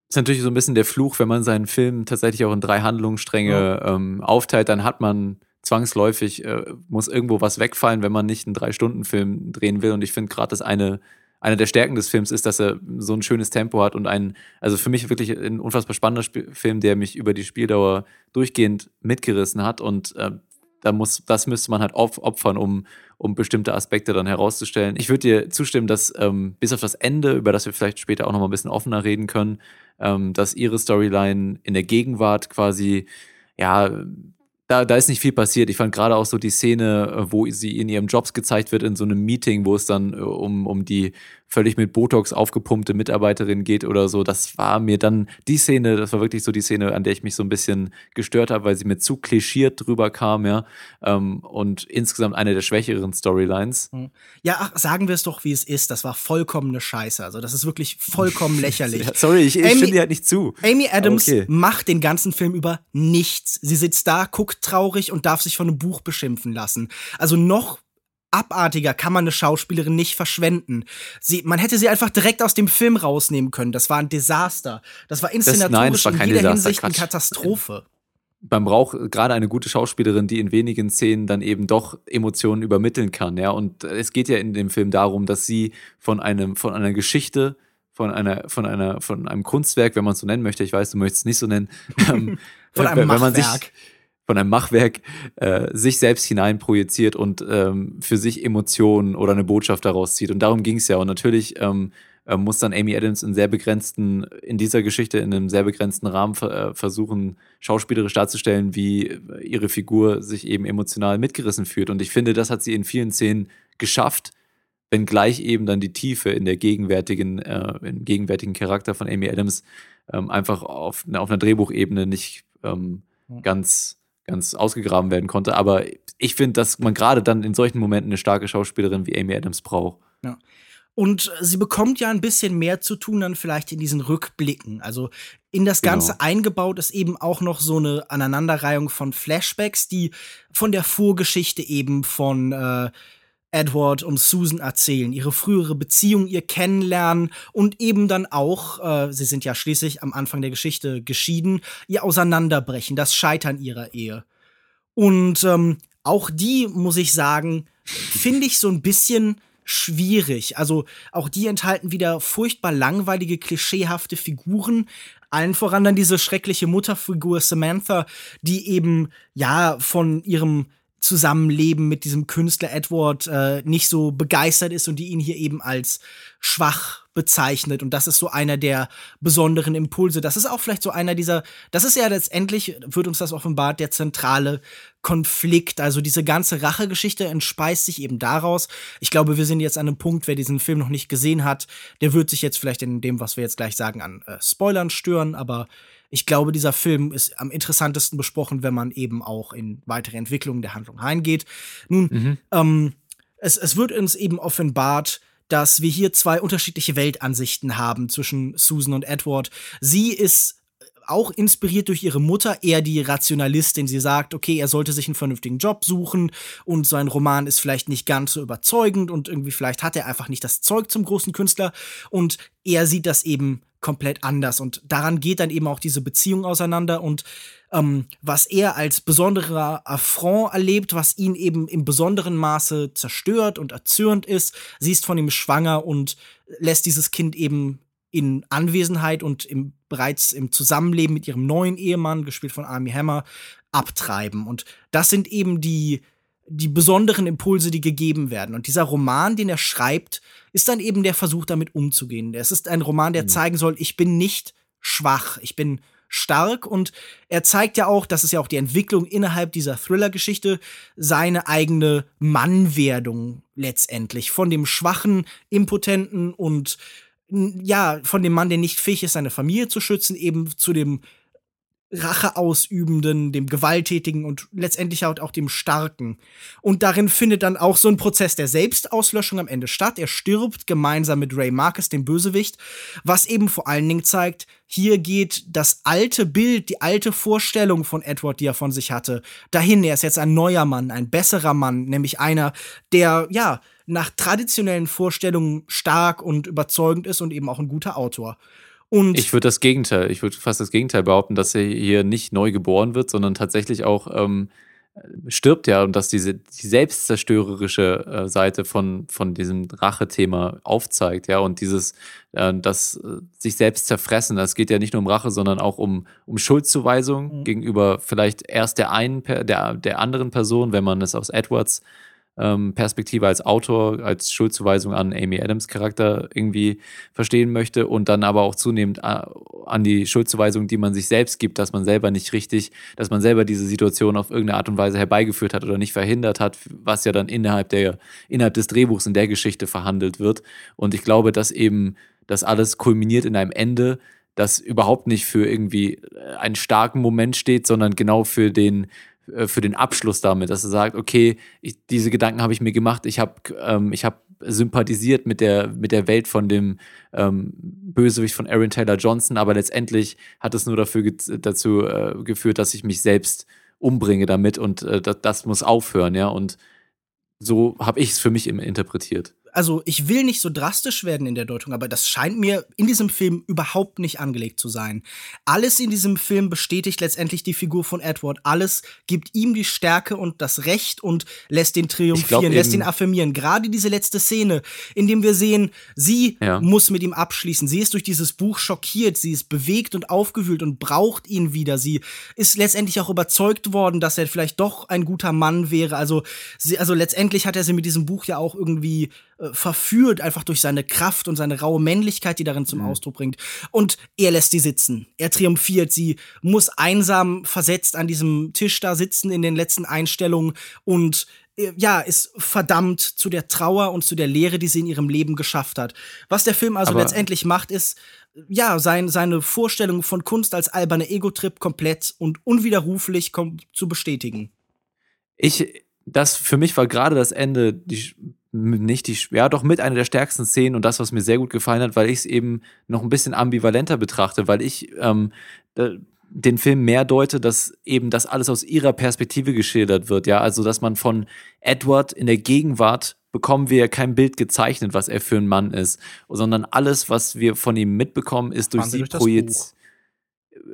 Das ist natürlich so ein bisschen der Fluch, wenn man seinen Film tatsächlich auch in drei Handlungsstränge ja. ähm, aufteilt, dann hat man zwangsläufig, äh, muss irgendwo was wegfallen, wenn man nicht einen Drei-Stunden-Film drehen will. Und ich finde gerade das eine eine der Stärken des Films ist, dass er so ein schönes Tempo hat und ein, also für mich wirklich ein unfassbar spannender Sp Film, der mich über die Spieldauer durchgehend mitgerissen hat und äh, da muss, das müsste man halt opfern, um, um bestimmte Aspekte dann herauszustellen. Ich würde dir zustimmen, dass ähm, bis auf das Ende, über das wir vielleicht später auch noch mal ein bisschen offener reden können, ähm, dass ihre Storyline in der Gegenwart quasi ja da, da ist nicht viel passiert. Ich fand gerade auch so die Szene, äh, wo sie in ihrem Jobs gezeigt wird, in so einem Meeting, wo es dann äh, um, um die völlig mit Botox aufgepumpte Mitarbeiterin geht oder so. Das war mir dann die Szene, das war wirklich so die Szene, an der ich mich so ein bisschen gestört habe, weil sie mir zu klischiert drüber kam, ja. Ähm, und insgesamt eine der schwächeren Storylines. Hm. Ja, ach, sagen wir es doch, wie es ist. Das war vollkommene Scheiße. Also, das ist wirklich vollkommen <laughs> lächerlich. ja, sorry, ich, ich stimme dir halt nicht zu. Amy Adams okay. macht den ganzen Film über nichts. Sie sitzt da, guckt traurig und darf sich von einem Buch beschimpfen lassen. Also noch abartiger kann man eine Schauspielerin nicht verschwenden. Sie, man hätte sie einfach direkt aus dem Film rausnehmen können. Das war ein Desaster. Das war inszenatorisch das, nein, war in jeder Desaster, Hinsicht eine Katastrophe. Man braucht gerade eine gute Schauspielerin, die in wenigen Szenen dann eben doch Emotionen übermitteln kann, ja. Und es geht ja in dem Film darum, dass sie von einem, von einer Geschichte, von einer, von einer, von einem Kunstwerk, wenn man es so nennen möchte, ich weiß, du möchtest es nicht so nennen, <laughs> ähm, von einem wenn, wenn man sich, von einem Machwerk äh, sich selbst hineinprojiziert und ähm, für sich Emotionen oder eine Botschaft daraus zieht. Und darum ging es ja. Und natürlich ähm, äh, muss dann Amy Adams in sehr begrenzten, in dieser Geschichte, in einem sehr begrenzten Rahmen äh, versuchen, schauspielerisch darzustellen, wie ihre Figur sich eben emotional mitgerissen fühlt. Und ich finde, das hat sie in vielen Szenen geschafft, wenngleich eben dann die Tiefe in der gegenwärtigen, äh, im gegenwärtigen Charakter von Amy Adams ähm, einfach auf, auf einer Drehbuchebene nicht ähm, ganz ganz ausgegraben werden konnte. Aber ich finde, dass man gerade dann in solchen Momenten eine starke Schauspielerin wie Amy Adams braucht. Ja. Und sie bekommt ja ein bisschen mehr zu tun dann vielleicht in diesen Rückblicken. Also in das genau. Ganze genau. eingebaut ist eben auch noch so eine Aneinanderreihung von Flashbacks, die von der Vorgeschichte eben von äh, Edward und Susan erzählen, ihre frühere Beziehung, ihr Kennenlernen und eben dann auch, äh, sie sind ja schließlich am Anfang der Geschichte geschieden, ihr Auseinanderbrechen, das Scheitern ihrer Ehe. Und ähm, auch die, muss ich sagen, finde ich so ein bisschen schwierig. Also auch die enthalten wieder furchtbar langweilige, klischeehafte Figuren. Allen voran dann diese schreckliche Mutterfigur Samantha, die eben ja von ihrem Zusammenleben mit diesem Künstler Edward äh, nicht so begeistert ist und die ihn hier eben als schwach bezeichnet. Und das ist so einer der besonderen Impulse. Das ist auch vielleicht so einer dieser, das ist ja letztendlich, wird uns das offenbart, der zentrale Konflikt. Also diese ganze Rachegeschichte entspeist sich eben daraus. Ich glaube, wir sind jetzt an einem Punkt, wer diesen Film noch nicht gesehen hat, der wird sich jetzt vielleicht in dem, was wir jetzt gleich sagen, an äh, Spoilern stören, aber ich glaube, dieser Film ist am interessantesten besprochen, wenn man eben auch in weitere Entwicklungen der Handlung reingeht. Nun, mhm. ähm, es, es wird uns eben offenbart, dass wir hier zwei unterschiedliche Weltansichten haben zwischen Susan und Edward. Sie ist auch inspiriert durch ihre Mutter, eher die Rationalistin. Sie sagt, okay, er sollte sich einen vernünftigen Job suchen und sein Roman ist vielleicht nicht ganz so überzeugend und irgendwie vielleicht hat er einfach nicht das Zeug zum großen Künstler und er sieht das eben komplett anders. Und daran geht dann eben auch diese Beziehung auseinander und ähm, was er als besonderer Affront erlebt, was ihn eben im besonderen Maße zerstört und erzürnt ist. Sie ist von ihm schwanger und lässt dieses Kind eben in Anwesenheit und im, bereits im Zusammenleben mit ihrem neuen Ehemann, gespielt von Army Hammer, abtreiben. Und das sind eben die, die besonderen Impulse, die gegeben werden. Und dieser Roman, den er schreibt, ist dann eben der Versuch, damit umzugehen. Es ist ein Roman, der mhm. zeigen soll, ich bin nicht schwach, ich bin stark und er zeigt ja auch, das ist ja auch die Entwicklung innerhalb dieser Thriller-Geschichte, seine eigene Mannwerdung letztendlich. Von dem schwachen, impotenten und ja, von dem Mann, der nicht fähig ist, seine Familie zu schützen, eben zu dem Rache ausübenden, dem Gewalttätigen und letztendlich halt auch dem Starken. Und darin findet dann auch so ein Prozess der Selbstauslöschung am Ende statt. Er stirbt gemeinsam mit Ray Marcus, dem Bösewicht, was eben vor allen Dingen zeigt, hier geht das alte Bild, die alte Vorstellung von Edward, die er von sich hatte, dahin. Er ist jetzt ein neuer Mann, ein besserer Mann, nämlich einer, der, ja, nach traditionellen Vorstellungen stark und überzeugend ist und eben auch ein guter Autor. Und ich würde das Gegenteil, ich würde fast das Gegenteil behaupten, dass er hier nicht neu geboren wird, sondern tatsächlich auch ähm, stirbt ja und dass diese die selbstzerstörerische äh, Seite von von diesem Rache-Thema aufzeigt, ja und dieses äh, das äh, sich selbst zerfressen, das geht ja nicht nur um Rache, sondern auch um um Schuldzuweisung mhm. gegenüber vielleicht erst der einen der der anderen Person, wenn man es aus Edwards ähm, Perspektive als Autor, als Schuldzuweisung an Amy Adams Charakter irgendwie verstehen möchte und dann aber auch zunehmend äh, an die Schuldzuweisung, die man sich selbst gibt, dass man selber nicht richtig, dass man selber diese Situation auf irgendeine Art und Weise herbeigeführt hat oder nicht verhindert hat, was ja dann innerhalb der, innerhalb des Drehbuchs in der Geschichte verhandelt wird. Und ich glaube, dass eben das alles kulminiert in einem Ende, das überhaupt nicht für irgendwie äh, einen starken Moment steht, sondern genau für den für den Abschluss damit, dass er sagt, okay, ich, diese Gedanken habe ich mir gemacht, ich habe ähm, ich habe sympathisiert mit der mit der Welt von dem ähm, Bösewicht von Aaron Taylor Johnson, aber letztendlich hat es nur dafür dazu äh, geführt, dass ich mich selbst umbringe damit und äh, das, das muss aufhören, ja und so habe ich es für mich interpretiert also ich will nicht so drastisch werden in der Deutung, aber das scheint mir in diesem Film überhaupt nicht angelegt zu sein. Alles in diesem Film bestätigt letztendlich die Figur von Edward. Alles gibt ihm die Stärke und das Recht und lässt den triumphieren, lässt ihn affirmieren. Gerade diese letzte Szene, in dem wir sehen, sie ja. muss mit ihm abschließen. Sie ist durch dieses Buch schockiert, sie ist bewegt und aufgewühlt und braucht ihn wieder. Sie ist letztendlich auch überzeugt worden, dass er vielleicht doch ein guter Mann wäre. Also, sie, also letztendlich hat er sie mit diesem Buch ja auch irgendwie äh, verführt, einfach durch seine Kraft und seine raue Männlichkeit, die darin zum mhm. Ausdruck bringt. Und er lässt sie sitzen. Er triumphiert. Sie muss einsam versetzt an diesem Tisch da sitzen in den letzten Einstellungen und äh, ja, ist verdammt zu der Trauer und zu der Leere, die sie in ihrem Leben geschafft hat. Was der Film also Aber letztendlich macht, ist, ja, sein, seine Vorstellung von Kunst als alberner Ego-Trip komplett und unwiderruflich zu bestätigen. Ich, das für mich war gerade das Ende die nicht die, ja doch mit einer der stärksten Szenen und das, was mir sehr gut gefallen hat, weil ich es eben noch ein bisschen ambivalenter betrachte, weil ich ähm, den Film mehr deute, dass eben das alles aus ihrer Perspektive geschildert wird, ja, also dass man von Edward in der Gegenwart bekommen wir kein Bild gezeichnet, was er für ein Mann ist, sondern alles, was wir von ihm mitbekommen, ist durch sie projiziert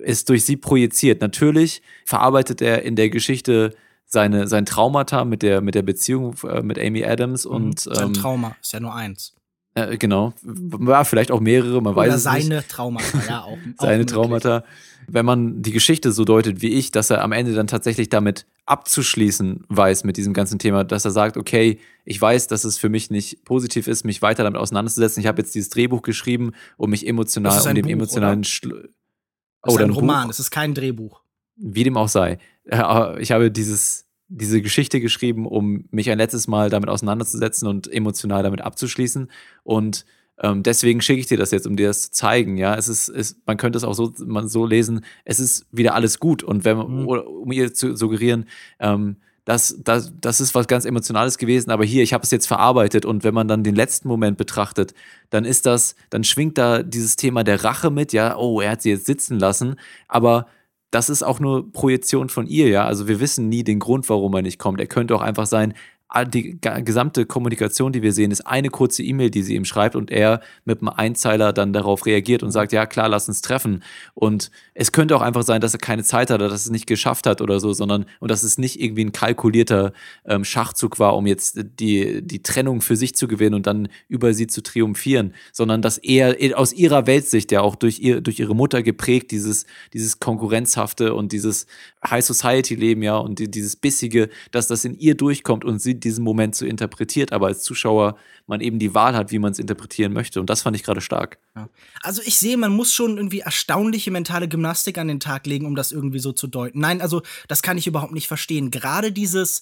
ist durch sie projiziert. Natürlich verarbeitet er in der Geschichte seine, sein Traumata mit der, mit der Beziehung äh, mit Amy Adams mhm. und. Sein ähm, Trauma ist ja nur eins. Äh, genau. War vielleicht auch mehrere, man Oder weiß es seine nicht. seine Traumata, ja, auch. <laughs> seine auch Traumata. Wenn man die Geschichte so deutet wie ich, dass er am Ende dann tatsächlich damit abzuschließen weiß mit diesem ganzen Thema, dass er sagt, okay, ich weiß, dass es für mich nicht positiv ist, mich weiter damit auseinanderzusetzen. Ich habe jetzt dieses Drehbuch geschrieben, um mich emotional, um dem Buch, emotionalen Schlu Oh, ist ein Roman, es ist kein Drehbuch. Wie dem auch sei. Äh, ich habe dieses, diese Geschichte geschrieben, um mich ein letztes Mal damit auseinanderzusetzen und emotional damit abzuschließen. Und ähm, deswegen schicke ich dir das jetzt, um dir das zu zeigen. Ja, es ist, es, man könnte es auch so, man so lesen, es ist wieder alles gut. Und wenn mhm. um ihr zu suggerieren, ähm, das, das, das ist was ganz Emotionales gewesen, aber hier, ich habe es jetzt verarbeitet und wenn man dann den letzten Moment betrachtet, dann ist das, dann schwingt da dieses Thema der Rache mit, ja, oh, er hat sie jetzt sitzen lassen, aber das ist auch nur Projektion von ihr, ja. Also wir wissen nie den Grund, warum er nicht kommt. Er könnte auch einfach sein, die gesamte Kommunikation, die wir sehen, ist eine kurze E-Mail, die sie ihm schreibt und er mit einem Einzeiler dann darauf reagiert und sagt, ja klar, lass uns treffen. Und es könnte auch einfach sein, dass er keine Zeit hat oder dass es nicht geschafft hat oder so, sondern und dass es nicht irgendwie ein kalkulierter ähm, Schachzug war, um jetzt die, die Trennung für sich zu gewinnen und dann über sie zu triumphieren, sondern dass er aus ihrer Weltsicht, ja auch durch, ihr, durch ihre Mutter geprägt, dieses, dieses Konkurrenzhafte und dieses High Society Leben, ja, und die, dieses Bissige, dass das in ihr durchkommt und sie diesen Moment so interpretiert, aber als Zuschauer man eben die Wahl hat, wie man es interpretieren möchte. Und das fand ich gerade stark. Ja. Also ich sehe, man muss schon irgendwie erstaunliche mentale Gymnastik an den Tag legen, um das irgendwie so zu deuten. Nein, also das kann ich überhaupt nicht verstehen. Gerade dieses,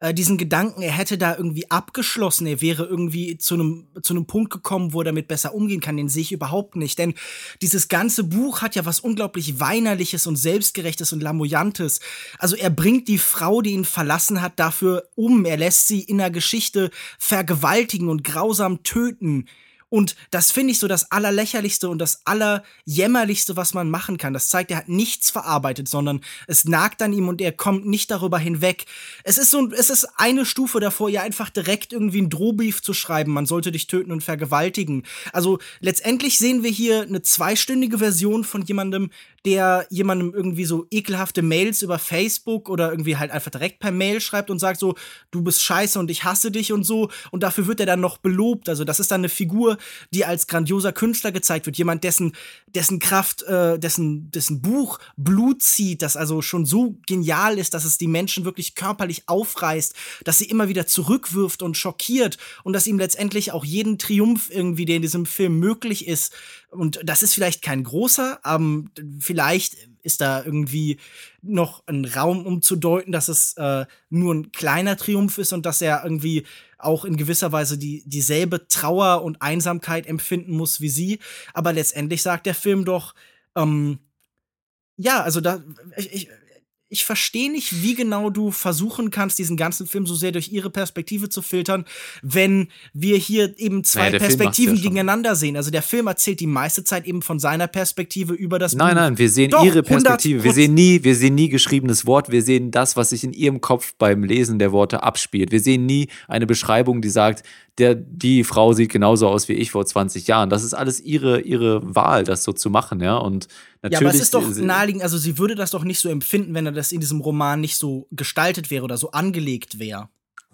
äh, diesen Gedanken, er hätte da irgendwie abgeschlossen, er wäre irgendwie zu einem zu einem Punkt gekommen, wo er damit besser umgehen kann, den sehe ich überhaupt nicht, denn dieses ganze Buch hat ja was unglaublich weinerliches und selbstgerechtes und lamoyantes. Also er bringt die Frau, die ihn verlassen hat, dafür um, er lässt sie in der Geschichte vergewaltigen und grausam töten. Und das finde ich so das Allerlächerlichste und das Allerjämmerlichste, was man machen kann. Das zeigt, er hat nichts verarbeitet, sondern es nagt an ihm und er kommt nicht darüber hinweg. Es ist so, es ist eine Stufe davor, ihr einfach direkt irgendwie ein Drohbrief zu schreiben. Man sollte dich töten und vergewaltigen. Also letztendlich sehen wir hier eine zweistündige Version von jemandem, der jemandem irgendwie so ekelhafte Mails über Facebook oder irgendwie halt einfach direkt per Mail schreibt und sagt so, du bist scheiße und ich hasse dich und so. Und dafür wird er dann noch belobt. Also das ist dann eine Figur, die als grandioser Künstler gezeigt wird. Jemand, dessen, dessen Kraft, äh, dessen, dessen Buch Blut zieht, das also schon so genial ist, dass es die Menschen wirklich körperlich aufreißt, dass sie immer wieder zurückwirft und schockiert und dass ihm letztendlich auch jeden Triumph irgendwie, der in diesem Film möglich ist, und das ist vielleicht kein großer, aber vielleicht ist da irgendwie noch ein Raum, um zu deuten, dass es äh, nur ein kleiner Triumph ist und dass er irgendwie auch in gewisser Weise die, dieselbe Trauer und Einsamkeit empfinden muss wie sie. Aber letztendlich sagt der Film doch, ähm, ja, also da, ich, ich, ich verstehe nicht, wie genau du versuchen kannst, diesen ganzen Film so sehr durch ihre Perspektive zu filtern, wenn wir hier eben zwei naja, Perspektiven ja gegeneinander sehen. Also der Film erzählt die meiste Zeit eben von seiner Perspektive über das Nein, Buch. nein, wir sehen Doch, ihre Perspektive. Wir sehen nie, wir sehen nie geschriebenes Wort, wir sehen das, was sich in ihrem Kopf beim Lesen der Worte abspielt. Wir sehen nie eine Beschreibung, die sagt, der, die Frau sieht genauso aus wie ich vor 20 Jahren. Das ist alles ihre, ihre Wahl, das so zu machen, ja. Und natürlich. Ja, aber es ist doch naheliegend, also sie würde das doch nicht so empfinden, wenn er das in diesem Roman nicht so gestaltet wäre oder so angelegt wäre.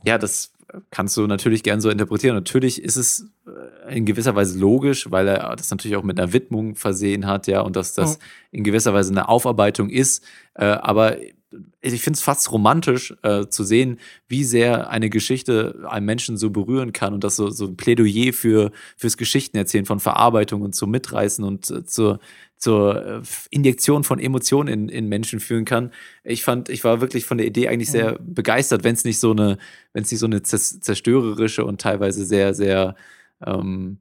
Ja, das kannst du natürlich gern so interpretieren. Natürlich ist es äh, in gewisser Weise logisch, weil er das natürlich auch mit einer Widmung versehen hat, ja, und dass das in gewisser Weise eine Aufarbeitung ist. Äh, aber ich finde es fast romantisch äh, zu sehen, wie sehr eine Geschichte einen Menschen so berühren kann und das so, so ein Plädoyer für fürs Geschichtenerzählen von Verarbeitung und zum Mitreißen und äh, zur, zur äh, Injektion von Emotionen in, in Menschen führen kann. Ich fand, ich war wirklich von der Idee eigentlich sehr begeistert, wenn es nicht so eine, wenn es nicht so eine zerstörerische und teilweise sehr, sehr ähm,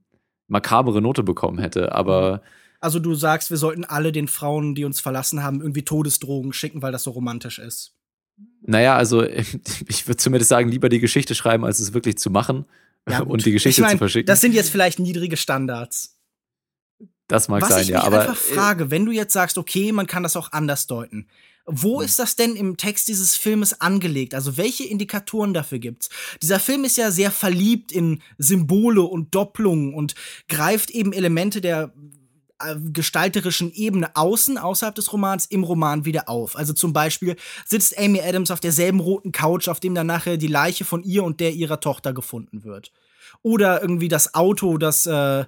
makabere Note bekommen hätte. Aber also du sagst, wir sollten alle den Frauen, die uns verlassen haben, irgendwie Todesdrogen schicken, weil das so romantisch ist. Naja, also <laughs> ich würde zumindest sagen, lieber die Geschichte schreiben, als es wirklich zu machen ja, <laughs> und die Geschichte ich mein, zu verschicken. Das sind jetzt vielleicht niedrige Standards. Das mag Was sein, ich ja. Mich aber einfach frage, wenn du jetzt sagst, okay, man kann das auch anders deuten. Wo hm. ist das denn im Text dieses Filmes angelegt? Also welche Indikatoren dafür gibt's? Dieser Film ist ja sehr verliebt in Symbole und Doppelungen und greift eben Elemente der äh, gestalterischen Ebene außen, außerhalb des Romans, im Roman wieder auf. Also zum Beispiel sitzt Amy Adams auf derselben roten Couch, auf dem dann nachher die Leiche von ihr und der ihrer Tochter gefunden wird. Oder irgendwie das Auto, das äh,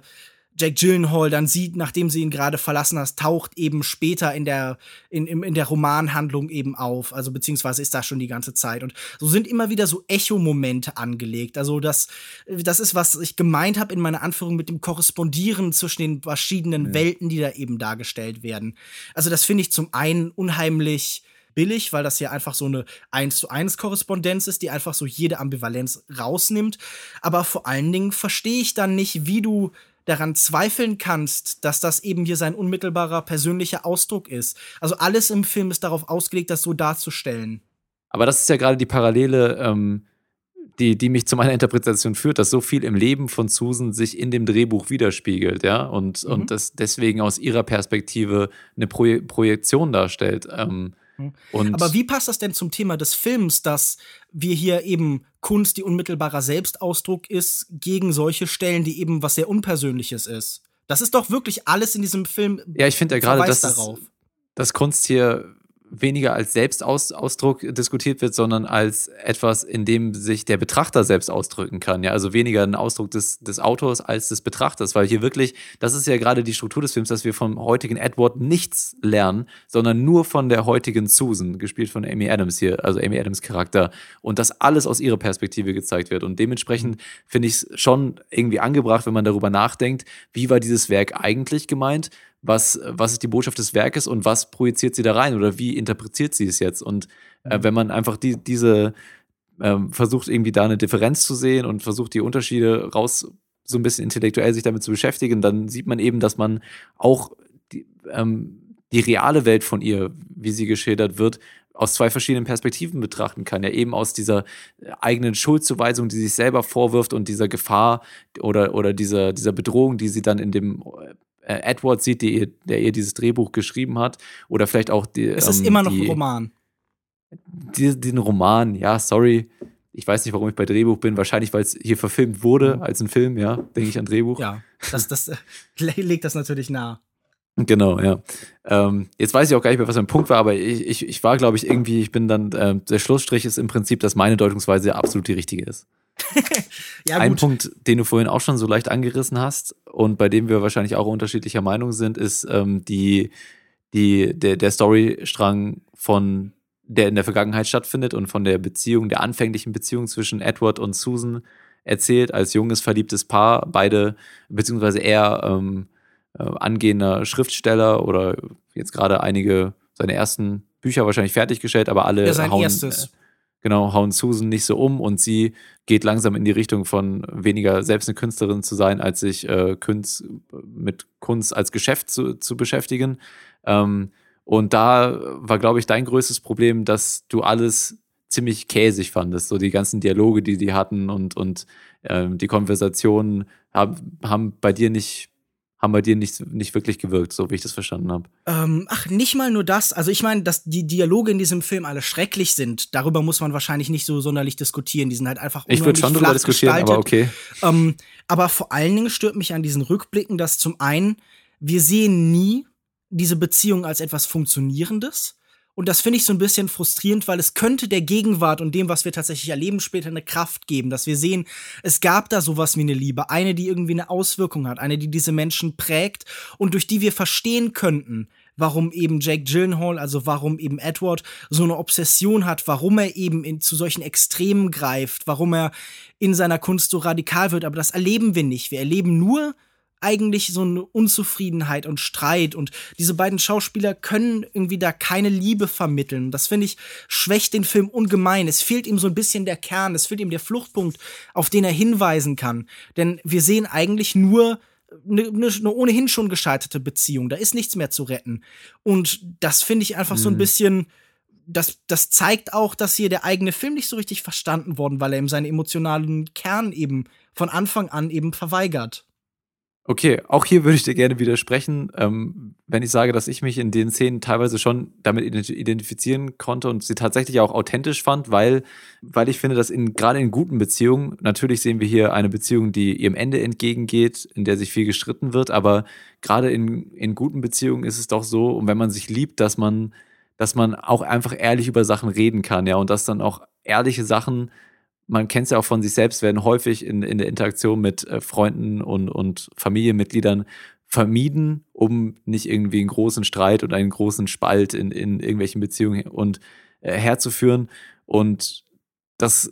Jack Gyllenhaal dann sieht, nachdem sie ihn gerade verlassen hat, taucht eben später in der, in, in der Romanhandlung eben auf. Also beziehungsweise ist da schon die ganze Zeit. Und so sind immer wieder so Echo-Momente angelegt. Also das, das ist, was ich gemeint habe in meiner Anführung mit dem Korrespondieren zwischen den verschiedenen ja. Welten, die da eben dargestellt werden. Also das finde ich zum einen unheimlich billig, weil das ja einfach so eine 1 zu 1 Korrespondenz ist, die einfach so jede Ambivalenz rausnimmt. Aber vor allen Dingen verstehe ich dann nicht, wie du daran zweifeln kannst, dass das eben hier sein unmittelbarer persönlicher Ausdruck ist. Also alles im Film ist darauf ausgelegt, das so darzustellen. Aber das ist ja gerade die Parallele, ähm, die, die mich zu meiner Interpretation führt, dass so viel im Leben von Susan sich in dem Drehbuch widerspiegelt, ja, und, mhm. und das deswegen aus ihrer Perspektive eine Pro Projektion darstellt. Ähm. Und Aber wie passt das denn zum Thema des Films, dass wir hier eben Kunst, die unmittelbarer Selbstausdruck ist, gegen solche Stellen, die eben was sehr Unpersönliches ist? Das ist doch wirklich alles in diesem Film. Ja, ich finde ja gerade, dass, dass Kunst hier weniger als Selbstausdruck diskutiert wird, sondern als etwas, in dem sich der Betrachter selbst ausdrücken kann. Ja, also weniger ein Ausdruck des, des Autors als des Betrachters, weil hier wirklich, das ist ja gerade die Struktur des Films, dass wir vom heutigen Edward nichts lernen, sondern nur von der heutigen Susan, gespielt von Amy Adams hier, also Amy Adams Charakter, und das alles aus ihrer Perspektive gezeigt wird. Und dementsprechend finde ich es schon irgendwie angebracht, wenn man darüber nachdenkt, wie war dieses Werk eigentlich gemeint? Was, was ist die Botschaft des Werkes und was projiziert sie da rein oder wie interpretiert sie es jetzt? Und äh, mhm. wenn man einfach die, diese ähm, versucht, irgendwie da eine Differenz zu sehen und versucht, die Unterschiede raus so ein bisschen intellektuell sich damit zu beschäftigen, dann sieht man eben, dass man auch die, ähm, die reale Welt von ihr, wie sie geschildert wird, aus zwei verschiedenen Perspektiven betrachten kann. Ja, eben aus dieser eigenen Schuldzuweisung, die sich selber vorwirft und dieser Gefahr oder, oder dieser, dieser Bedrohung, die sie dann in dem äh, Edward sieht, die, der ihr dieses Drehbuch geschrieben hat. Oder vielleicht auch die. Es ist ähm, immer noch die, ein Roman. Die, den Roman, ja, sorry. Ich weiß nicht, warum ich bei Drehbuch bin. Wahrscheinlich, weil es hier verfilmt wurde mhm. als ein Film, ja. Denke ich an Drehbuch. Ja, das, das äh, <laughs> legt das natürlich nah. Genau, ja. Ähm, jetzt weiß ich auch gar nicht mehr, was mein Punkt war, aber ich, ich, ich war, glaube ich, irgendwie, ich bin dann, äh, der Schlussstrich ist im Prinzip, dass meine Deutungsweise absolut die richtige ist. <laughs> ja, Ein Punkt, den du vorhin auch schon so leicht angerissen hast und bei dem wir wahrscheinlich auch unterschiedlicher Meinung sind, ist ähm, die, die, der, der Storystrang von der in der Vergangenheit stattfindet und von der Beziehung, der anfänglichen Beziehung zwischen Edward und Susan erzählt, als junges, verliebtes Paar, beide, beziehungsweise er ähm, äh, angehender Schriftsteller oder jetzt gerade einige seine ersten Bücher wahrscheinlich fertiggestellt, aber alle ja, sein hauen, erstes. Äh, genau, hauen Susan nicht so um und sie geht langsam in die Richtung von weniger selbst eine Künstlerin zu sein, als sich äh, Kunst, mit Kunst als Geschäft zu, zu beschäftigen. Ähm, und da war, glaube ich, dein größtes Problem, dass du alles ziemlich käsig fandest. So die ganzen Dialoge, die die hatten und, und ähm, die Konversationen haben, haben bei dir nicht haben bei dir nicht, nicht wirklich gewirkt, so wie ich das verstanden habe. Ähm, ach, nicht mal nur das. Also ich meine, dass die Dialoge in diesem Film alle schrecklich sind. Darüber muss man wahrscheinlich nicht so sonderlich diskutieren. Die sind halt einfach Ich würde schon darüber diskutieren, gestaltet. aber okay. Ähm, aber vor allen Dingen stört mich an diesen Rückblicken, dass zum einen wir sehen nie diese Beziehung als etwas Funktionierendes. Und das finde ich so ein bisschen frustrierend, weil es könnte der Gegenwart und dem, was wir tatsächlich erleben, später eine Kraft geben, dass wir sehen, es gab da sowas wie eine Liebe, eine, die irgendwie eine Auswirkung hat, eine, die diese Menschen prägt und durch die wir verstehen könnten, warum eben Jake Gyllenhaal, also warum eben Edward so eine Obsession hat, warum er eben in, zu solchen Extremen greift, warum er in seiner Kunst so radikal wird. Aber das erleben wir nicht. Wir erleben nur eigentlich so eine Unzufriedenheit und Streit und diese beiden Schauspieler können irgendwie da keine Liebe vermitteln. Das finde ich schwächt den Film ungemein. Es fehlt ihm so ein bisschen der Kern, es fehlt ihm der Fluchtpunkt, auf den er hinweisen kann. Denn wir sehen eigentlich nur eine, eine ohnehin schon gescheiterte Beziehung. Da ist nichts mehr zu retten. Und das finde ich einfach mhm. so ein mhm. bisschen das, das zeigt auch, dass hier der eigene Film nicht so richtig verstanden worden, weil er ihm seinen emotionalen Kern eben von Anfang an eben verweigert. Okay, auch hier würde ich dir gerne widersprechen, ähm, wenn ich sage, dass ich mich in den Szenen teilweise schon damit identifizieren konnte und sie tatsächlich auch authentisch fand, weil, weil ich finde, dass in, gerade in guten Beziehungen, natürlich sehen wir hier eine Beziehung, die ihrem Ende entgegengeht, in der sich viel gestritten wird, aber gerade in, in guten Beziehungen ist es doch so, und wenn man sich liebt, dass man, dass man auch einfach ehrlich über Sachen reden kann, ja, und dass dann auch ehrliche Sachen man kennt es ja auch von sich selbst, werden häufig in, in der Interaktion mit äh, Freunden und, und Familienmitgliedern vermieden, um nicht irgendwie einen großen Streit oder einen großen Spalt in, in irgendwelchen Beziehungen und äh, herzuführen. Und das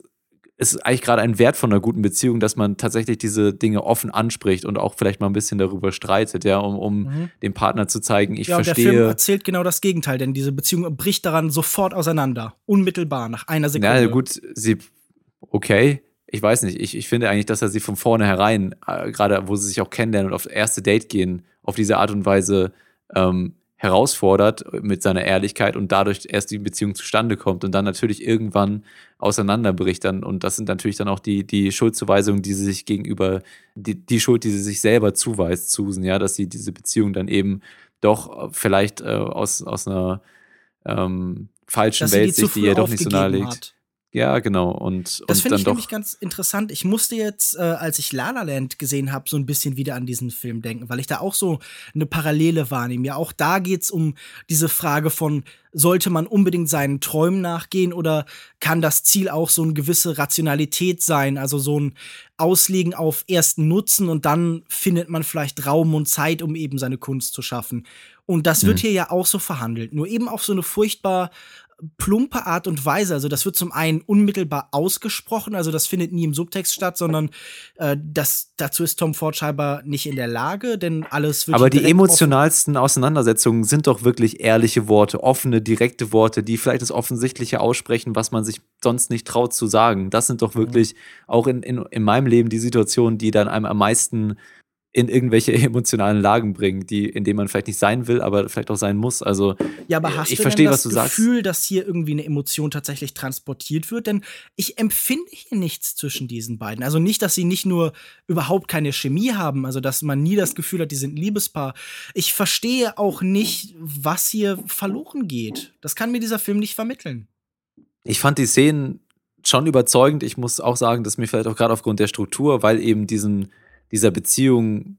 ist eigentlich gerade ein Wert von einer guten Beziehung, dass man tatsächlich diese Dinge offen anspricht und auch vielleicht mal ein bisschen darüber streitet, ja, um, um mhm. dem Partner zu zeigen, ich ja, verstehe. Der Film erzählt genau das Gegenteil, denn diese Beziehung bricht daran sofort auseinander, unmittelbar nach einer Sekunde. Ja, gut, sie okay, ich weiß nicht, ich, ich finde eigentlich, dass er sie von vornherein, äh, gerade wo sie sich auch kennenlernen und aufs erste Date gehen, auf diese Art und Weise ähm, herausfordert mit seiner Ehrlichkeit und dadurch erst die Beziehung zustande kommt und dann natürlich irgendwann auseinanderbricht dann. Und das sind natürlich dann auch die die Schuldzuweisungen, die sie sich gegenüber die die Schuld, die sie sich selber zuweist, Susan, ja, dass sie diese Beziehung dann eben doch vielleicht äh, aus aus einer ähm, falschen Weltsicht, die, die ihr doch nicht so nahe liegt. Ja, genau. Und, das finde ich nämlich ganz interessant. Ich musste jetzt, äh, als ich La La Land gesehen habe, so ein bisschen wieder an diesen Film denken, weil ich da auch so eine Parallele wahrnehme. Ja, auch da geht's um diese Frage von, sollte man unbedingt seinen Träumen nachgehen oder kann das Ziel auch so eine gewisse Rationalität sein, also so ein Auslegen auf ersten Nutzen und dann findet man vielleicht Raum und Zeit, um eben seine Kunst zu schaffen. Und das wird mhm. hier ja auch so verhandelt, nur eben auf so eine furchtbar plumpe Art und Weise. Also das wird zum einen unmittelbar ausgesprochen, also das findet nie im Subtext statt, sondern äh, das, dazu ist Tom Ford scheinbar nicht in der Lage, denn alles wird. Aber die emotionalsten Auseinandersetzungen sind doch wirklich ehrliche Worte, offene, direkte Worte, die vielleicht das Offensichtliche aussprechen, was man sich sonst nicht traut zu sagen. Das sind doch wirklich mhm. auch in, in, in meinem Leben die Situationen, die dann einem am meisten in irgendwelche <laughs> emotionalen Lagen bringen, die, in denen man vielleicht nicht sein will, aber vielleicht auch sein muss. Also ja, aber hast ich du verstehe, das was du Gefühl, sagst. dass hier irgendwie eine Emotion tatsächlich transportiert wird? Denn ich empfinde hier nichts zwischen diesen beiden. Also nicht, dass sie nicht nur überhaupt keine Chemie haben, also dass man nie das Gefühl hat, die sind ein Liebespaar. Ich verstehe auch nicht, was hier verloren geht. Das kann mir dieser Film nicht vermitteln. Ich fand die Szenen schon überzeugend. Ich muss auch sagen, dass mir vielleicht auch gerade aufgrund der Struktur, weil eben diesen dieser Beziehung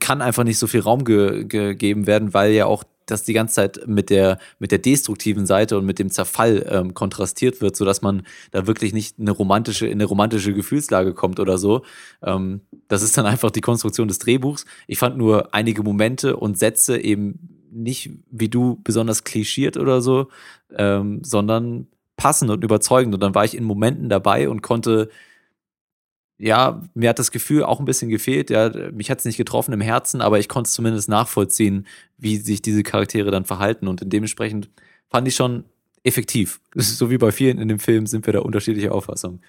kann einfach nicht so viel Raum ge gegeben werden, weil ja auch das die ganze Zeit mit der, mit der destruktiven Seite und mit dem Zerfall ähm, kontrastiert wird, sodass man da wirklich nicht eine romantische, in eine romantische Gefühlslage kommt oder so. Ähm, das ist dann einfach die Konstruktion des Drehbuchs. Ich fand nur einige Momente und Sätze eben nicht wie du besonders klischiert oder so, ähm, sondern passend und überzeugend. Und dann war ich in Momenten dabei und konnte ja, mir hat das Gefühl auch ein bisschen gefehlt. Ja, mich hat es nicht getroffen im Herzen, aber ich konnte es zumindest nachvollziehen, wie sich diese Charaktere dann verhalten. Und dementsprechend fand ich schon effektiv. <laughs> So wie bei vielen in dem Film sind wir da unterschiedlicher Auffassung.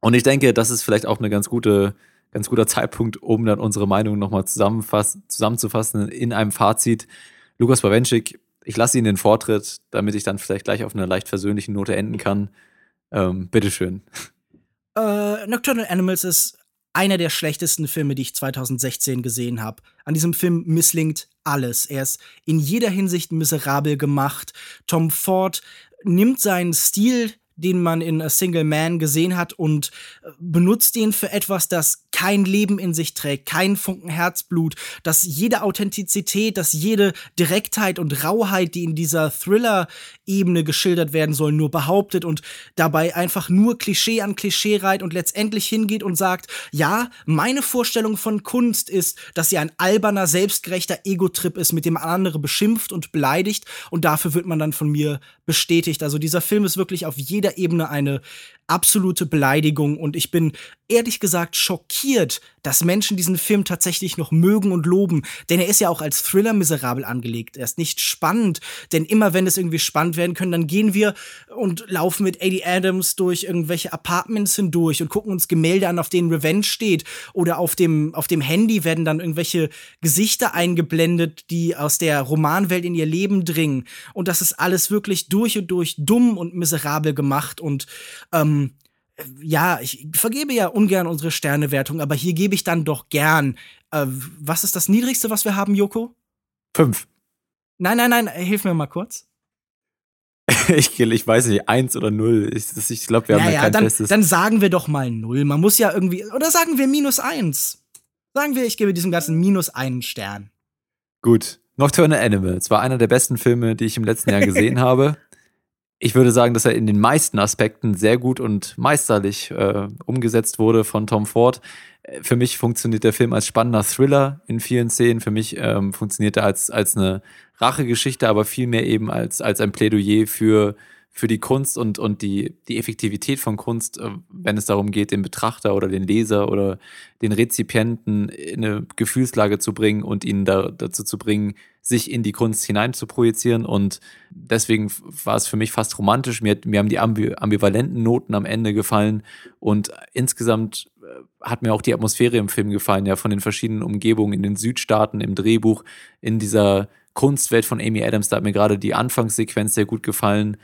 Und ich denke, das ist vielleicht auch eine ganz gute, ganz guter Zeitpunkt, um dann unsere Meinung nochmal zusammenzufassen in einem Fazit. Lukas Bawenschik, ich lasse Ihnen den Vortritt, damit ich dann vielleicht gleich auf einer leicht versöhnlichen Note enden kann. Ähm, bitteschön. Äh, Nocturnal Animals ist einer der schlechtesten Filme, die ich 2016 gesehen habe. An diesem Film misslingt alles. Er ist in jeder Hinsicht miserabel gemacht. Tom Ford nimmt seinen Stil, den man in A Single Man gesehen hat und äh, benutzt ihn für etwas, das kein Leben in sich trägt, kein Funken Herzblut, dass jede Authentizität, dass jede Direktheit und Rauheit, die in dieser Thriller-Ebene geschildert werden soll, nur behauptet und dabei einfach nur Klischee an Klischee reiht und letztendlich hingeht und sagt, ja, meine Vorstellung von Kunst ist, dass sie ein alberner, selbstgerechter Ego-Trip ist, mit dem andere beschimpft und beleidigt und dafür wird man dann von mir bestätigt. Also dieser Film ist wirklich auf jeder Ebene eine absolute Beleidigung und ich bin ehrlich gesagt schockiert, dass Menschen diesen Film tatsächlich noch mögen und loben, denn er ist ja auch als Thriller miserabel angelegt. Er ist nicht spannend, denn immer wenn es irgendwie spannend werden können, dann gehen wir und laufen mit Eddie Adams durch irgendwelche Apartments hindurch und gucken uns Gemälde an, auf denen Revenge steht. Oder auf dem auf dem Handy werden dann irgendwelche Gesichter eingeblendet, die aus der Romanwelt in ihr Leben dringen. Und das ist alles wirklich durch und durch dumm und miserabel gemacht. Und ähm, ja, ich vergebe ja ungern unsere Sternewertung, aber hier gebe ich dann doch gern. Äh, was ist das Niedrigste, was wir haben, Joko? Fünf. Nein, nein, nein, hilf mir mal kurz. <laughs> ich, ich weiß nicht, eins oder null. Ich, ich glaube, wir haben naja, ja kein dann, festes. Dann sagen wir doch mal null. Man muss ja irgendwie, oder sagen wir minus eins. Sagen wir, ich gebe diesem Ganzen minus einen Stern. Gut. Nocturnal Animals war einer der besten Filme, die ich im letzten Jahr gesehen <laughs> habe ich würde sagen, dass er in den meisten Aspekten sehr gut und meisterlich äh, umgesetzt wurde von Tom Ford. Für mich funktioniert der Film als spannender Thriller in vielen Szenen. Für mich ähm, funktioniert er als, als eine Rachegeschichte, aber vielmehr eben als, als ein Plädoyer für für die Kunst und, und die, die Effektivität von Kunst, äh, wenn es darum geht, den Betrachter oder den Leser oder den Rezipienten in eine Gefühlslage zu bringen und ihn da, dazu zu bringen, sich in die Kunst hinein zu projizieren. Und deswegen war es für mich fast romantisch. Mir, mir haben die ambivalenten Noten am Ende gefallen und insgesamt äh, hat mir auch die Atmosphäre im Film gefallen, ja, von den verschiedenen Umgebungen in den Südstaaten, im Drehbuch, in dieser Kunstwelt von Amy Adams. Da hat mir gerade die Anfangssequenz sehr gut gefallen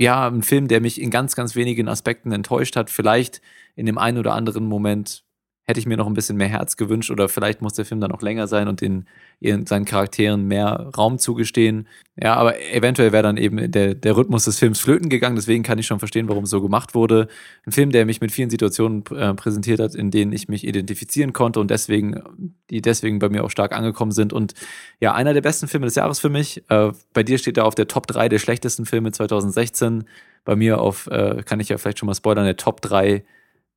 ja, ein Film, der mich in ganz, ganz wenigen Aspekten enttäuscht hat. Vielleicht in dem einen oder anderen Moment hätte ich mir noch ein bisschen mehr Herz gewünscht oder vielleicht muss der Film dann noch länger sein und den, seinen Charakteren mehr Raum zugestehen. Ja, aber eventuell wäre dann eben der, der Rhythmus des Films flöten gegangen, deswegen kann ich schon verstehen, warum es so gemacht wurde. Ein Film, der mich mit vielen Situationen äh, präsentiert hat, in denen ich mich identifizieren konnte und deswegen, die deswegen bei mir auch stark angekommen sind. Und ja, einer der besten Filme des Jahres für mich. Äh, bei dir steht er auf der Top 3 der schlechtesten Filme 2016. Bei mir auf, äh, kann ich ja vielleicht schon mal spoilern, der Top 3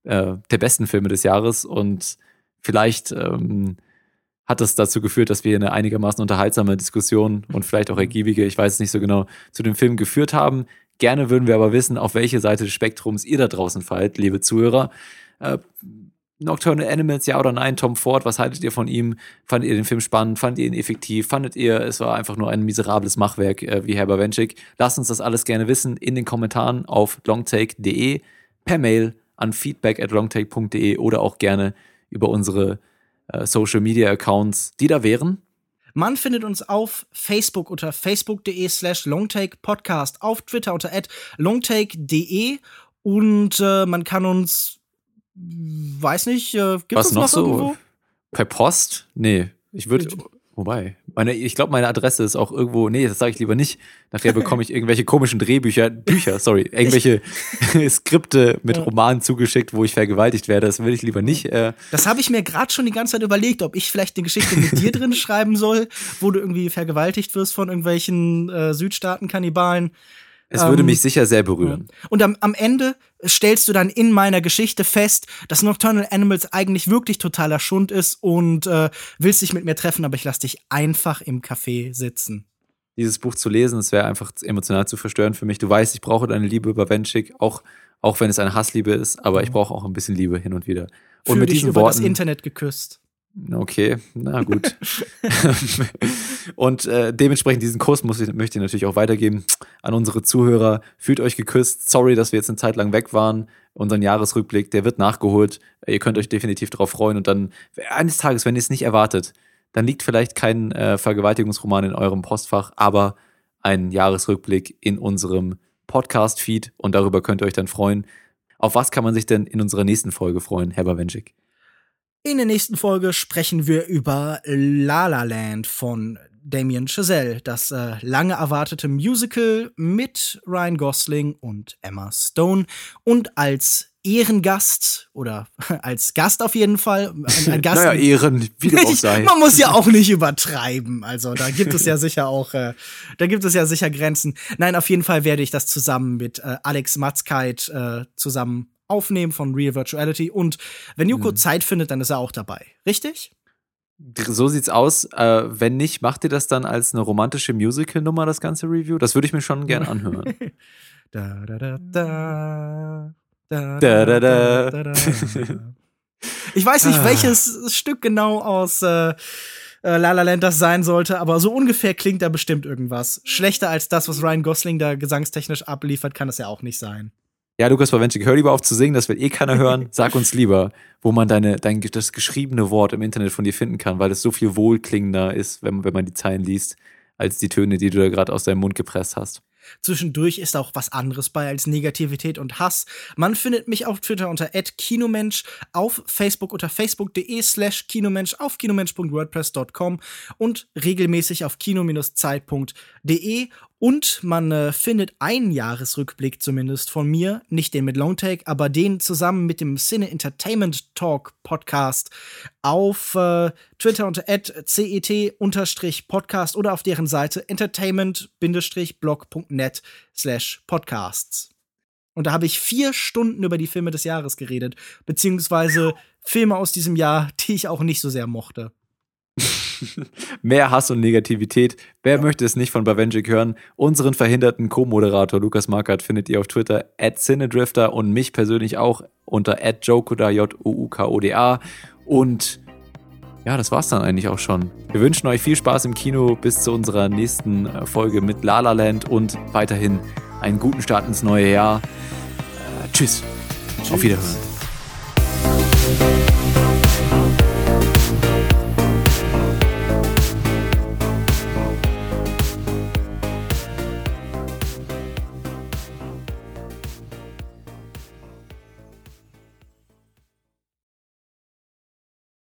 äh, der besten Filme des Jahres und vielleicht ähm, hat das dazu geführt, dass wir eine einigermaßen unterhaltsame Diskussion und vielleicht auch ergiebige, ich weiß es nicht so genau, zu dem Film geführt haben. Gerne würden wir aber wissen, auf welche Seite des Spektrums ihr da draußen fallt, liebe Zuhörer. Äh, Nocturnal Animals, ja oder nein? Tom Ford, was haltet ihr von ihm? Fandet ihr den Film spannend? Fandet ihr ihn effektiv? Fandet ihr, es war einfach nur ein miserables Machwerk äh, wie Herr Bawenschik? Lasst uns das alles gerne wissen in den Kommentaren auf longtake.de, per Mail an feedback at longtake.de oder auch gerne über unsere äh, Social Media Accounts, die da wären. Man findet uns auf Facebook unter facebook.de slash longtakepodcast, auf Twitter unter longtake.de und äh, man kann uns, weiß nicht, äh, gibt es noch, noch so? Irgendwo? Per Post? Nee, ich würde, wobei, Meine, ich glaube, meine Adresse ist auch irgendwo, nee, das sage ich lieber nicht. Nachher bekomme ich irgendwelche komischen Drehbücher, Bücher, sorry, irgendwelche <laughs> <laughs> Skripte mit Romanen zugeschickt, wo ich vergewaltigt werde. Das will ich lieber nicht. Äh. Das habe ich mir gerade schon die ganze Zeit überlegt, ob ich vielleicht eine Geschichte mit dir drin schreiben soll, wo du irgendwie vergewaltigt wirst von irgendwelchen äh, Südstaaten-Kannibalen. Es würde ähm, mich sicher sehr berühren. Und am, am Ende stellst du dann in meiner Geschichte fest, dass Nocturnal Animals eigentlich wirklich totaler Schund ist und äh, willst dich mit mir treffen, aber ich lass dich einfach im Café sitzen. Dieses Buch zu lesen, das wäre einfach emotional zu verstören für mich. Du weißt, ich brauche deine Liebe über Venchik, auch, auch wenn es eine Hassliebe ist, aber ich mhm. brauche auch ein bisschen Liebe hin und wieder. Und Fühl mit diesen über Worten, das Internet geküsst. Okay, na gut. <laughs> und äh, dementsprechend diesen Kurs muss ich, möchte ich natürlich auch weitergeben an unsere Zuhörer. Fühlt euch geküsst. Sorry, dass wir jetzt eine Zeit lang weg waren. Unseren Jahresrückblick, der wird nachgeholt. Ihr könnt euch definitiv darauf freuen. Und dann eines Tages, wenn ihr es nicht erwartet, dann liegt vielleicht kein äh, Vergewaltigungsroman in eurem Postfach, aber ein Jahresrückblick in unserem Podcast-Feed. Und darüber könnt ihr euch dann freuen. Auf was kann man sich denn in unserer nächsten Folge freuen, Herr Bawenschik? In der nächsten Folge sprechen wir über La La Land von Damien Chazelle, das äh, lange erwartete Musical mit Ryan Gosling und Emma Stone und als Ehrengast oder <laughs> als Gast auf jeden Fall. Ein, ein <laughs> Gast. naja, Ehren, wie dem auch sei. Man muss ja auch nicht übertreiben. Also da gibt es ja sicher auch, äh, da gibt es ja sicher Grenzen. Nein, auf jeden Fall werde ich das zusammen mit äh, Alex Matzkeit äh, zusammen Aufnehmen von Real Virtuality. Und wenn Yuko mhm. Zeit findet, dann ist er auch dabei. Richtig? So sieht's aus. Äh, wenn nicht, macht ihr das dann als eine romantische Musical-Nummer, das ganze Review? Das würde ich mir schon <laughs> gern anhören. da, da, da, da. Da, da, da, da. da, da. Ich weiß nicht, ah. welches Stück genau aus äh, äh, La La Land das sein sollte, aber so ungefähr klingt da bestimmt irgendwas. Schlechter als das, was Ryan Gosling da gesangstechnisch abliefert, kann das ja auch nicht sein. Ja, Lukas Bawenschik, hör lieber auf zu singen, das will eh keiner hören. <laughs> Sag uns lieber, wo man deine, dein, das geschriebene Wort im Internet von dir finden kann, weil es so viel wohlklingender ist, wenn, wenn man die Zeilen liest, als die Töne, die du da gerade aus deinem Mund gepresst hast. Zwischendurch ist auch was anderes bei als Negativität und Hass. Man findet mich auf Twitter unter @kinomensch, auf Facebook unter facebook.de/slash kinomensch, auf kinomensch.wordpress.com und regelmäßig auf kino-zeit.de und man äh, findet einen Jahresrückblick zumindest von mir, nicht den mit Longtake, aber den zusammen mit dem Cine Entertainment Talk Podcast auf äh, Twitter unter cet-podcast oder auf deren Seite entertainment-blog.net slash podcasts. Und da habe ich vier Stunden über die Filme des Jahres geredet, beziehungsweise Filme aus diesem Jahr, die ich auch nicht so sehr mochte. <laughs> Mehr Hass und Negativität. Wer ja. möchte es nicht von Bavenjik hören? Unseren verhinderten Co-Moderator Lukas Markert findet ihr auf Twitter at Cinedrifter und mich persönlich auch unter at Jokuda, J-O-U-K-O-D-A. Und ja, das war's dann eigentlich auch schon. Wir wünschen euch viel Spaß im Kino bis zu unserer nächsten äh, Folge mit La La Land und weiterhin einen guten Start ins neue Jahr. Äh, tschüss. tschüss. Auf Wiederhören.